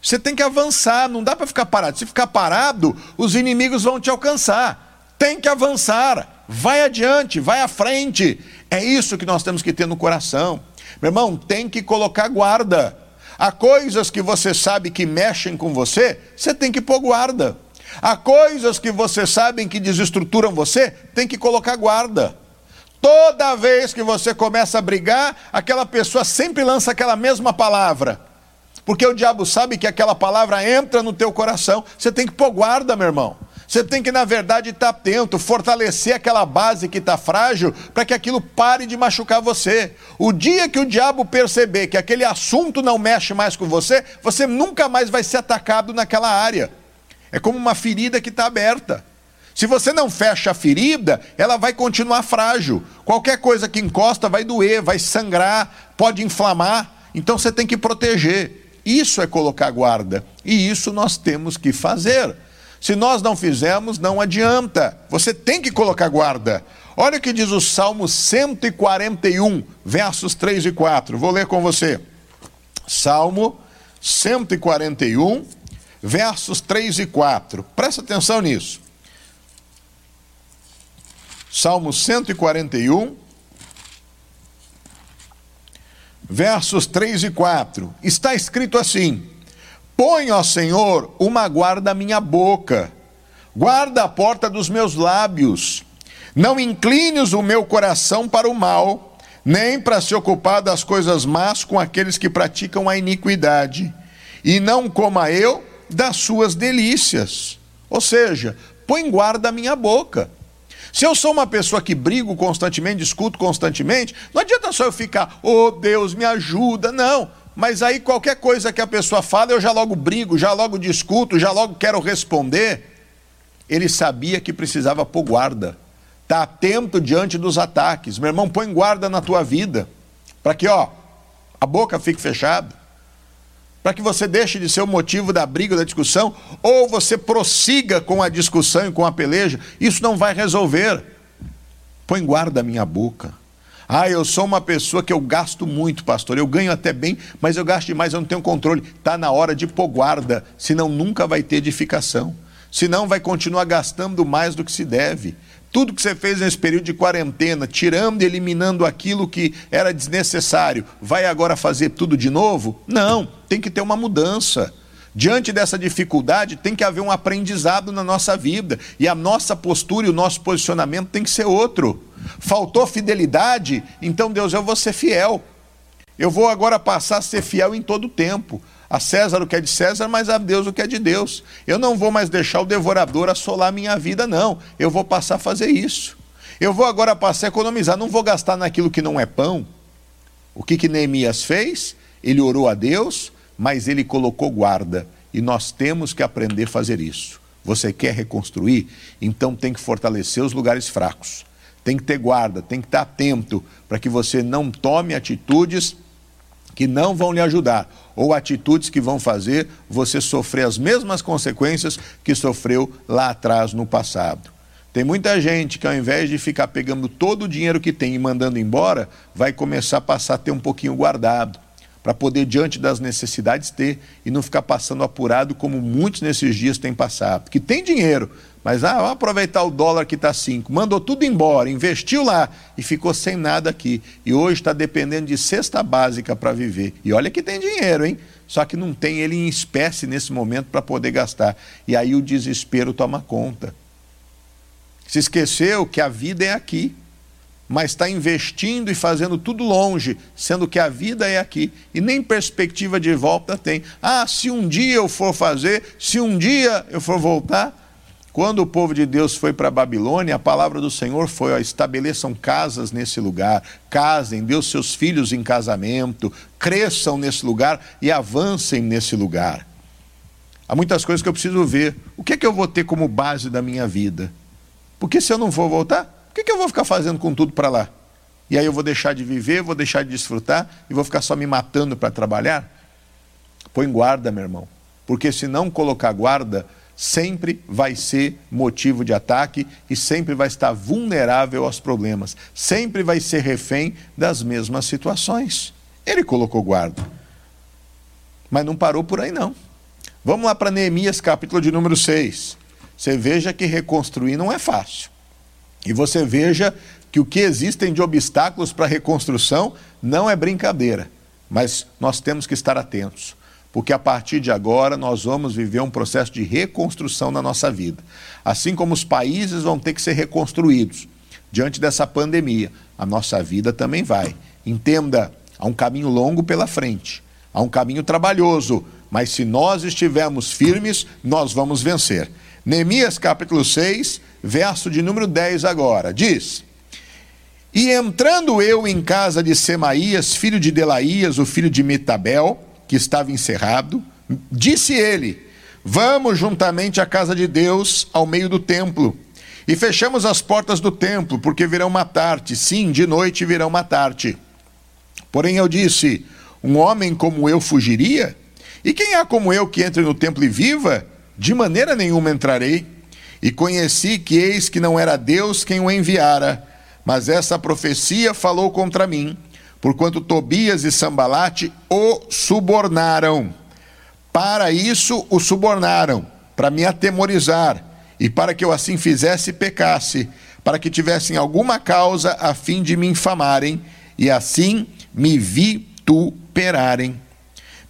Você tem que avançar, não dá para ficar parado. Se ficar parado, os inimigos vão te alcançar. Tem que avançar, vai adiante, vai à frente. É isso que nós temos que ter no coração. Meu irmão, tem que colocar guarda. Há coisas que você sabe que mexem com você, você tem que pôr guarda. Há coisas que você sabe que desestruturam você, tem que colocar guarda. Toda vez que você começa a brigar, aquela pessoa sempre lança aquela mesma palavra. Porque o diabo sabe que aquela palavra entra no teu coração. Você tem que pôr guarda, meu irmão. Você tem que, na verdade, estar atento, fortalecer aquela base que está frágil, para que aquilo pare de machucar você. O dia que o diabo perceber que aquele assunto não mexe mais com você, você nunca mais vai ser atacado naquela área. É como uma ferida que está aberta. Se você não fecha a ferida, ela vai continuar frágil. Qualquer coisa que encosta vai doer, vai sangrar, pode inflamar. Então você tem que proteger. Isso é colocar guarda. E isso nós temos que fazer. Se nós não fizermos, não adianta. Você tem que colocar guarda. Olha o que diz o Salmo 141, versos 3 e 4. Vou ler com você. Salmo 141, versos 3 e 4. Presta atenção nisso. Salmo 141, versos 3 e 4. Está escrito assim: Põe, ó Senhor, uma guarda à minha boca, guarda a porta dos meus lábios. Não inclines o meu coração para o mal, nem para se ocupar das coisas más com aqueles que praticam a iniquidade, e não coma eu das suas delícias. Ou seja, põe guarda à minha boca. Se eu sou uma pessoa que brigo constantemente, discuto constantemente, não adianta só eu ficar, oh Deus, me ajuda. Não. Mas aí qualquer coisa que a pessoa fala, eu já logo brigo, já logo discuto, já logo quero responder. Ele sabia que precisava pôr guarda. Está atento diante dos ataques. Meu irmão, põe guarda na tua vida. Para que, ó, a boca fique fechada para que você deixe de ser o motivo da briga, da discussão, ou você prossiga com a discussão e com a peleja, isso não vai resolver. Põe guarda a minha boca. Ah, eu sou uma pessoa que eu gasto muito, pastor. Eu ganho até bem, mas eu gasto demais, eu não tenho controle. Está na hora de pôr guarda, senão nunca vai ter edificação. Senão vai continuar gastando mais do que se deve. Tudo que você fez nesse período de quarentena, tirando e eliminando aquilo que era desnecessário, vai agora fazer tudo de novo? Não, tem que ter uma mudança. Diante dessa dificuldade, tem que haver um aprendizado na nossa vida. E a nossa postura e o nosso posicionamento tem que ser outro. Faltou fidelidade? Então, Deus, eu vou ser fiel. Eu vou agora passar a ser fiel em todo o tempo a César o que é de César, mas a Deus o que é de Deus. Eu não vou mais deixar o devorador assolar minha vida, não. Eu vou passar a fazer isso. Eu vou agora passar a economizar, não vou gastar naquilo que não é pão. O que, que Neemias fez? Ele orou a Deus, mas ele colocou guarda. E nós temos que aprender a fazer isso. Você quer reconstruir? Então tem que fortalecer os lugares fracos. Tem que ter guarda, tem que estar atento para que você não tome atitudes que não vão lhe ajudar, ou atitudes que vão fazer você sofrer as mesmas consequências que sofreu lá atrás no passado. Tem muita gente que ao invés de ficar pegando todo o dinheiro que tem e mandando embora, vai começar a passar a ter um pouquinho guardado, para poder, diante das necessidades, ter e não ficar passando apurado como muitos nesses dias têm passado. Que tem dinheiro, Mas ah, vamos aproveitar o dólar que está 5. Mandou tudo embora, investiu lá e ficou sem nada aqui. E hoje está dependendo de cesta básica para viver. E olha que tem dinheiro, hein? Só que não tem ele em espécie nesse momento para poder gastar. E aí o desespero toma conta. Se esqueceu que a vida é aqui mas está investindo e fazendo tudo longe, sendo que a vida é aqui e nem perspectiva de volta tem. Ah, se um dia eu for fazer, se um dia eu for voltar. Quando o povo de Deus foi para a Babilônia, a palavra do Senhor foi: ó, estabeleçam casas nesse lugar, casem, dê os seus filhos em casamento, cresçam nesse lugar e avancem nesse lugar. Há muitas coisas que eu preciso ver. O que é que eu vou ter como base da minha vida? Porque se eu não for voltar, o que, que eu vou ficar fazendo com tudo para lá? E aí eu vou deixar de viver, vou deixar de desfrutar e vou ficar só me matando para trabalhar? Põe guarda, meu irmão. Porque se não colocar guarda, sempre vai ser motivo de ataque e sempre vai estar vulnerável aos problemas. Sempre vai ser refém das mesmas situações. Ele colocou guarda. Mas não parou por aí, não. Vamos lá para Neemias, capítulo de número 6. Você veja que reconstruir não é fácil. E você veja que o que existem de obstáculos para reconstrução não é brincadeira, mas nós temos que estar atentos, porque a partir de agora nós vamos viver um processo de reconstrução na nossa vida. Assim como os países vão ter que ser reconstruídos diante dessa pandemia, a nossa vida também vai. Entenda, há um caminho longo pela frente, há um caminho trabalhoso, mas se nós estivermos firmes, nós vamos vencer. Neemias capítulo 6, verso de número 10 agora, diz: E entrando eu em casa de Semaías, filho de Delaías, o filho de Mitabel, que estava encerrado, disse ele: Vamos juntamente à casa de Deus, ao meio do templo. E fechamos as portas do templo, porque virão matar-te. Sim, de noite virão matar-te. Porém eu disse: Um homem como eu fugiria? E quem há como eu que entre no templo e viva? De maneira nenhuma entrarei. E conheci que eis que não era Deus quem o enviara, mas essa profecia falou contra mim, porquanto Tobias e Sambalate o subornaram. Para isso o subornaram, para me atemorizar, e para que eu assim fizesse e pecasse, para que tivessem alguma causa a fim de me infamarem, e assim me vituperarem.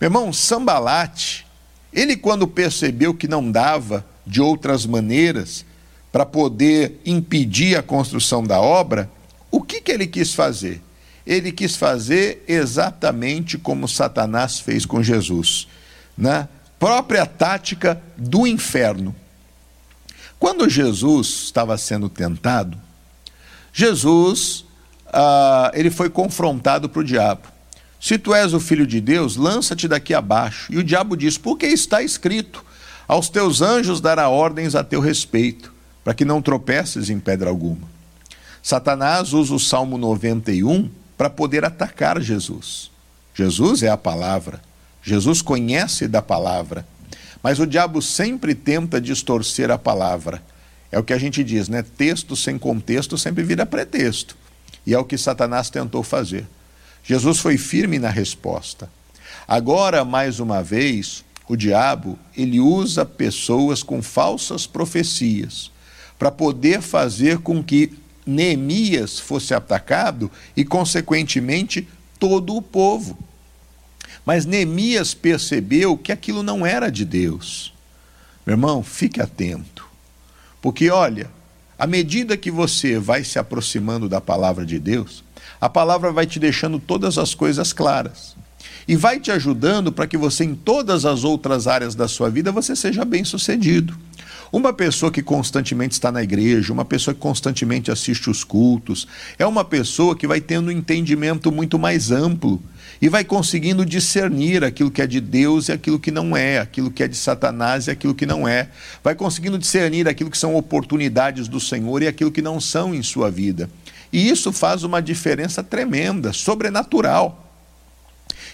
Meu irmão, Sambalate ele, quando percebeu que não dava de outras maneiras para poder impedir a construção da obra, o que, que ele quis fazer? Ele quis fazer exatamente como Satanás fez com Jesus, na própria tática do inferno. Quando Jesus estava sendo tentado, Jesus ah, ele foi confrontado para o diabo. Se tu és o filho de Deus, lança-te daqui abaixo. E o diabo diz: Porque está escrito: Aos teus anjos dará ordens a teu respeito, para que não tropeces em pedra alguma. Satanás usa o Salmo 91 para poder atacar Jesus. Jesus é a palavra. Jesus conhece da palavra. Mas o diabo sempre tenta distorcer a palavra. É o que a gente diz, né? Texto sem contexto sempre vira pretexto. E é o que Satanás tentou fazer. Jesus foi firme na resposta. Agora, mais uma vez, o diabo, ele usa pessoas com falsas profecias para poder fazer com que Neemias fosse atacado e, consequentemente, todo o povo. Mas Neemias percebeu que aquilo não era de Deus. Meu irmão, fique atento. Porque, olha, à medida que você vai se aproximando da palavra de Deus, a palavra vai te deixando todas as coisas claras e vai te ajudando para que você em todas as outras áreas da sua vida você seja bem-sucedido. Uma pessoa que constantemente está na igreja, uma pessoa que constantemente assiste os cultos, é uma pessoa que vai tendo um entendimento muito mais amplo e vai conseguindo discernir aquilo que é de Deus e aquilo que não é, aquilo que é de Satanás e aquilo que não é. Vai conseguindo discernir aquilo que são oportunidades do Senhor e aquilo que não são em sua vida. E isso faz uma diferença tremenda, sobrenatural.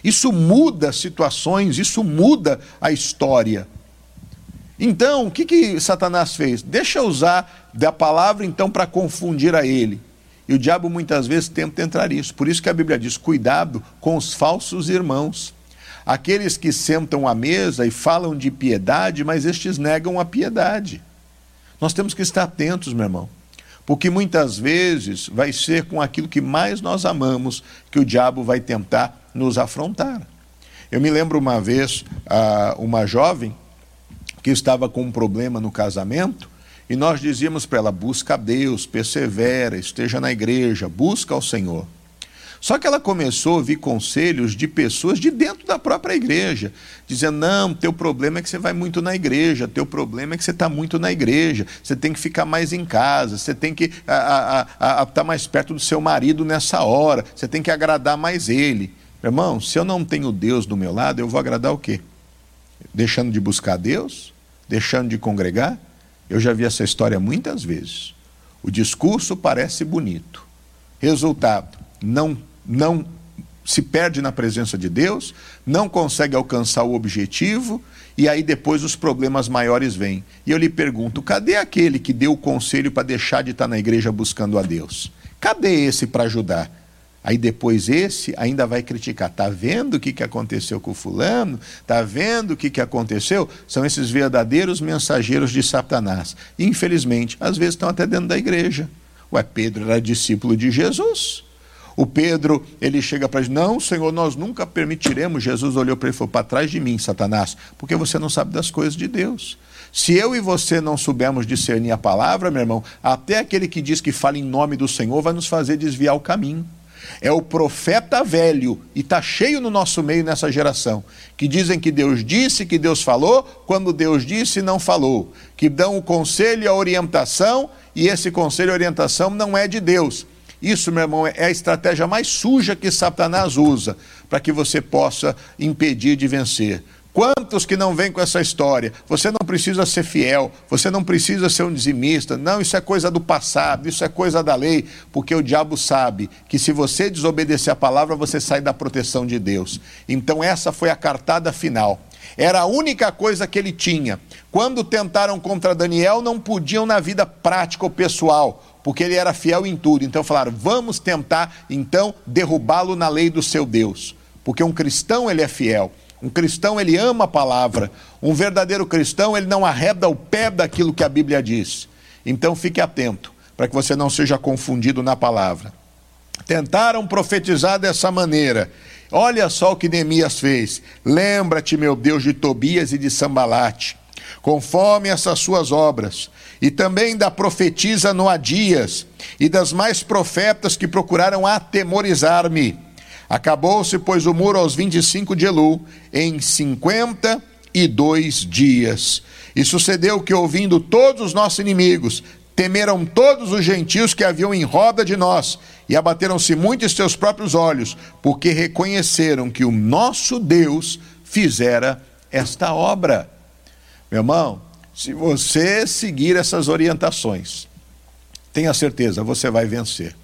Isso muda situações, isso muda a história. Então, o que, que Satanás fez? Deixa eu usar da palavra então para confundir a ele. E o diabo muitas vezes tenta entrar nisso. Por isso que a Bíblia diz: cuidado com os falsos irmãos. Aqueles que sentam à mesa e falam de piedade, mas estes negam a piedade. Nós temos que estar atentos, meu irmão. Porque muitas vezes vai ser com aquilo que mais nós amamos que o diabo vai tentar nos afrontar. Eu me lembro uma vez, uma jovem que estava com um problema no casamento, e nós dizíamos para ela: busca a Deus, persevera, esteja na igreja, busca ao Senhor. Só que ela começou a ouvir conselhos de pessoas de dentro da própria igreja, dizendo: não, teu problema é que você vai muito na igreja, teu problema é que você está muito na igreja, você tem que ficar mais em casa, você tem que estar tá mais perto do seu marido nessa hora, você tem que agradar mais ele. Irmão, se eu não tenho Deus do meu lado, eu vou agradar o quê? Deixando de buscar Deus? Deixando de congregar? Eu já vi essa história muitas vezes. O discurso parece bonito. Resultado, não não se perde na presença de Deus, não consegue alcançar o objetivo, e aí depois os problemas maiores vêm. E eu lhe pergunto: cadê aquele que deu o conselho para deixar de estar na igreja buscando a Deus? Cadê esse para ajudar? Aí depois esse ainda vai criticar. Está vendo o que, que aconteceu com o fulano? Está vendo o que, que aconteceu? São esses verdadeiros mensageiros de Satanás. Infelizmente, às vezes estão até dentro da igreja. Ué, Pedro era discípulo de Jesus. O Pedro, ele chega para ele, não, Senhor, nós nunca permitiremos. Jesus olhou para ele e falou, para trás de mim, Satanás, porque você não sabe das coisas de Deus. Se eu e você não soubermos discernir a palavra, meu irmão, até aquele que diz que fala em nome do Senhor vai nos fazer desviar o caminho. É o profeta velho, e está cheio no nosso meio nessa geração, que dizem que Deus disse, que Deus falou, quando Deus disse, não falou. Que dão o conselho e a orientação, e esse conselho e orientação não é de Deus isso, meu irmão, é a estratégia mais suja que Satanás usa para que você possa impedir de vencer. Quantos que não vêm com essa história? Você não precisa ser fiel, você não precisa ser um dizimista. Não, isso é coisa do passado, isso é coisa da lei, porque o diabo sabe que se você desobedecer a palavra, você sai da proteção de Deus. Então, essa foi a cartada final. Era a única coisa que ele tinha. Quando tentaram contra Daniel, não podiam na vida prática ou pessoal porque ele era fiel em tudo. Então falaram: vamos tentar então derrubá-lo na lei do seu Deus, porque um cristão ele é fiel. Um cristão ele ama a palavra. Um verdadeiro cristão ele não arreda o pé daquilo que a Bíblia diz. Então fique atento para que você não seja confundido na palavra. Tentaram profetizar dessa maneira. Olha só o que Neemias fez. Lembra-te, meu Deus, de Tobias e de Sambalate conforme essas suas obras, e também da profetisa Noadias e das mais profetas que procuraram atemorizar-me. Acabou-se, pois, o muro aos 25 de Elu, em 52 dias. E sucedeu que, ouvindo todos os nossos inimigos, temeram todos os gentios que haviam em roda de nós, e abateram-se muito em seus próprios olhos, porque reconheceram que o nosso Deus fizera esta obra. Meu irmão, se você seguir essas orientações, tenha certeza, você vai vencer.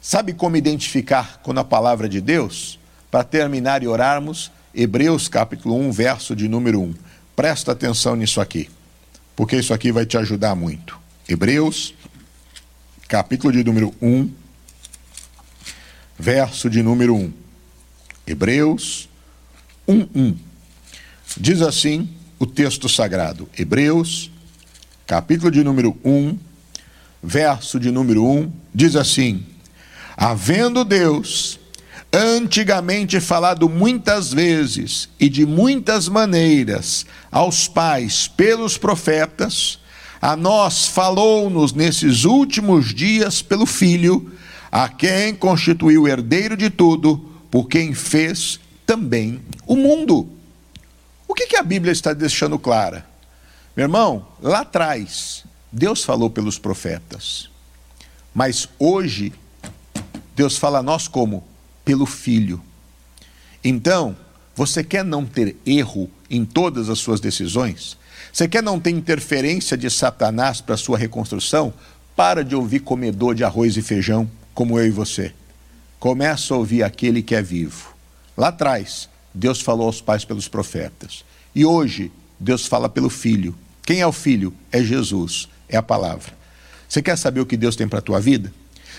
Sabe como identificar quando a palavra de Deus? Para terminar e orarmos, Hebreus capítulo 1, verso de número 1. Presta atenção nisso aqui, porque isso aqui vai te ajudar muito. Hebreus, capítulo de número 1, verso de número 1. Hebreus 1, 1. Diz assim o texto sagrado. Hebreus, capítulo de número 1, verso de número 1, diz assim: Havendo Deus antigamente falado muitas vezes e de muitas maneiras aos pais pelos profetas, a nós falou-nos nesses últimos dias pelo Filho, a quem constituiu herdeiro de tudo, por quem fez também o mundo. O que, que a Bíblia está deixando clara? Meu irmão, lá atrás, Deus falou pelos profetas. Mas hoje, Deus fala a nós como? Pelo Filho. Então, você quer não ter erro em todas as suas decisões? Você quer não ter interferência de Satanás para a sua reconstrução? Para de ouvir comedor de arroz e feijão, como eu e você. Começa a ouvir aquele que é vivo. Lá atrás, Deus falou aos pais pelos profetas. E hoje, Deus fala pelo Filho. Quem é o Filho? É Jesus, é a palavra. Você quer saber o que Deus tem para a tua vida?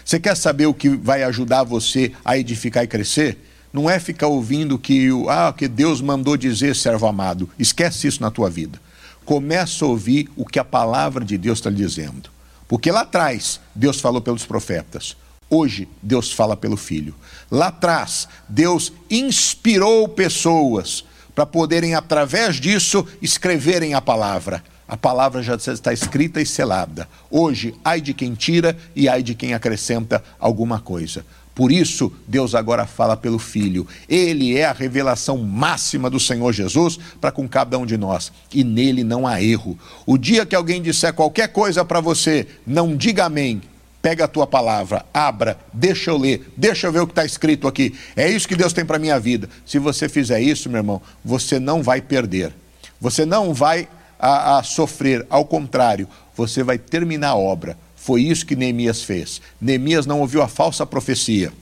Você quer saber o que vai ajudar você a edificar e crescer? Não é ficar ouvindo que, ah, que Deus mandou dizer, servo amado. Esquece isso na tua vida. começa a ouvir o que a palavra de Deus está lhe dizendo. Porque lá atrás, Deus falou pelos profetas. Hoje, Deus fala pelo Filho. Lá atrás, Deus inspirou pessoas para poderem, através disso, escreverem a palavra. A palavra já está escrita e selada. Hoje, ai de quem tira e ai de quem acrescenta alguma coisa. Por isso, Deus agora fala pelo Filho. Ele é a revelação máxima do Senhor Jesus para com cada um de nós. E nele não há erro. O dia que alguém disser qualquer coisa para você, não diga amém. Pega a tua palavra, abra, deixa eu ler, deixa eu ver o que está escrito aqui. É isso que Deus tem para a minha vida. Se você fizer isso, meu irmão, você não vai perder. Você não vai a, a sofrer. Ao contrário, você vai terminar a obra foi isso que Neemias fez. Neemias não ouviu a falsa profecia.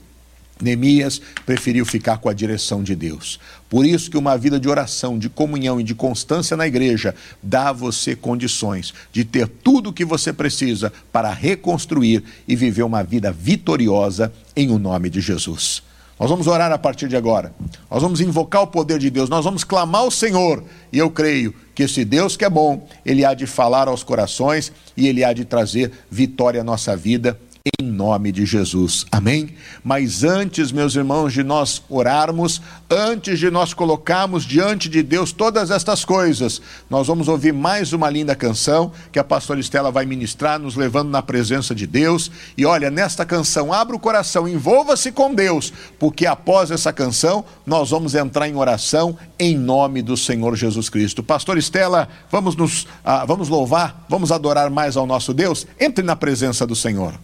Neemias preferiu ficar com a direção de Deus. Por isso que uma vida de oração, de comunhão e de constância na igreja dá a você condições de ter tudo o que você precisa para reconstruir e viver uma vida vitoriosa em o nome de Jesus. Nós vamos orar a partir de agora. Nós vamos invocar o poder de Deus. Nós vamos clamar ao Senhor. E eu creio que esse Deus que é bom, ele há de falar aos corações e ele há de trazer vitória à nossa vida em nome de Jesus. Amém? Mas antes, meus irmãos, de nós orarmos, antes de nós colocarmos diante de Deus todas estas coisas, nós vamos ouvir mais uma linda canção que a pastora Estela vai ministrar, nos levando na presença de Deus. E olha, nesta canção, abra o coração, envolva-se com Deus, porque após essa canção, nós vamos entrar em oração em nome do Senhor Jesus Cristo. Pastor Estela, vamos nos ah, vamos louvar, vamos adorar mais ao nosso Deus. Entre na presença do Senhor.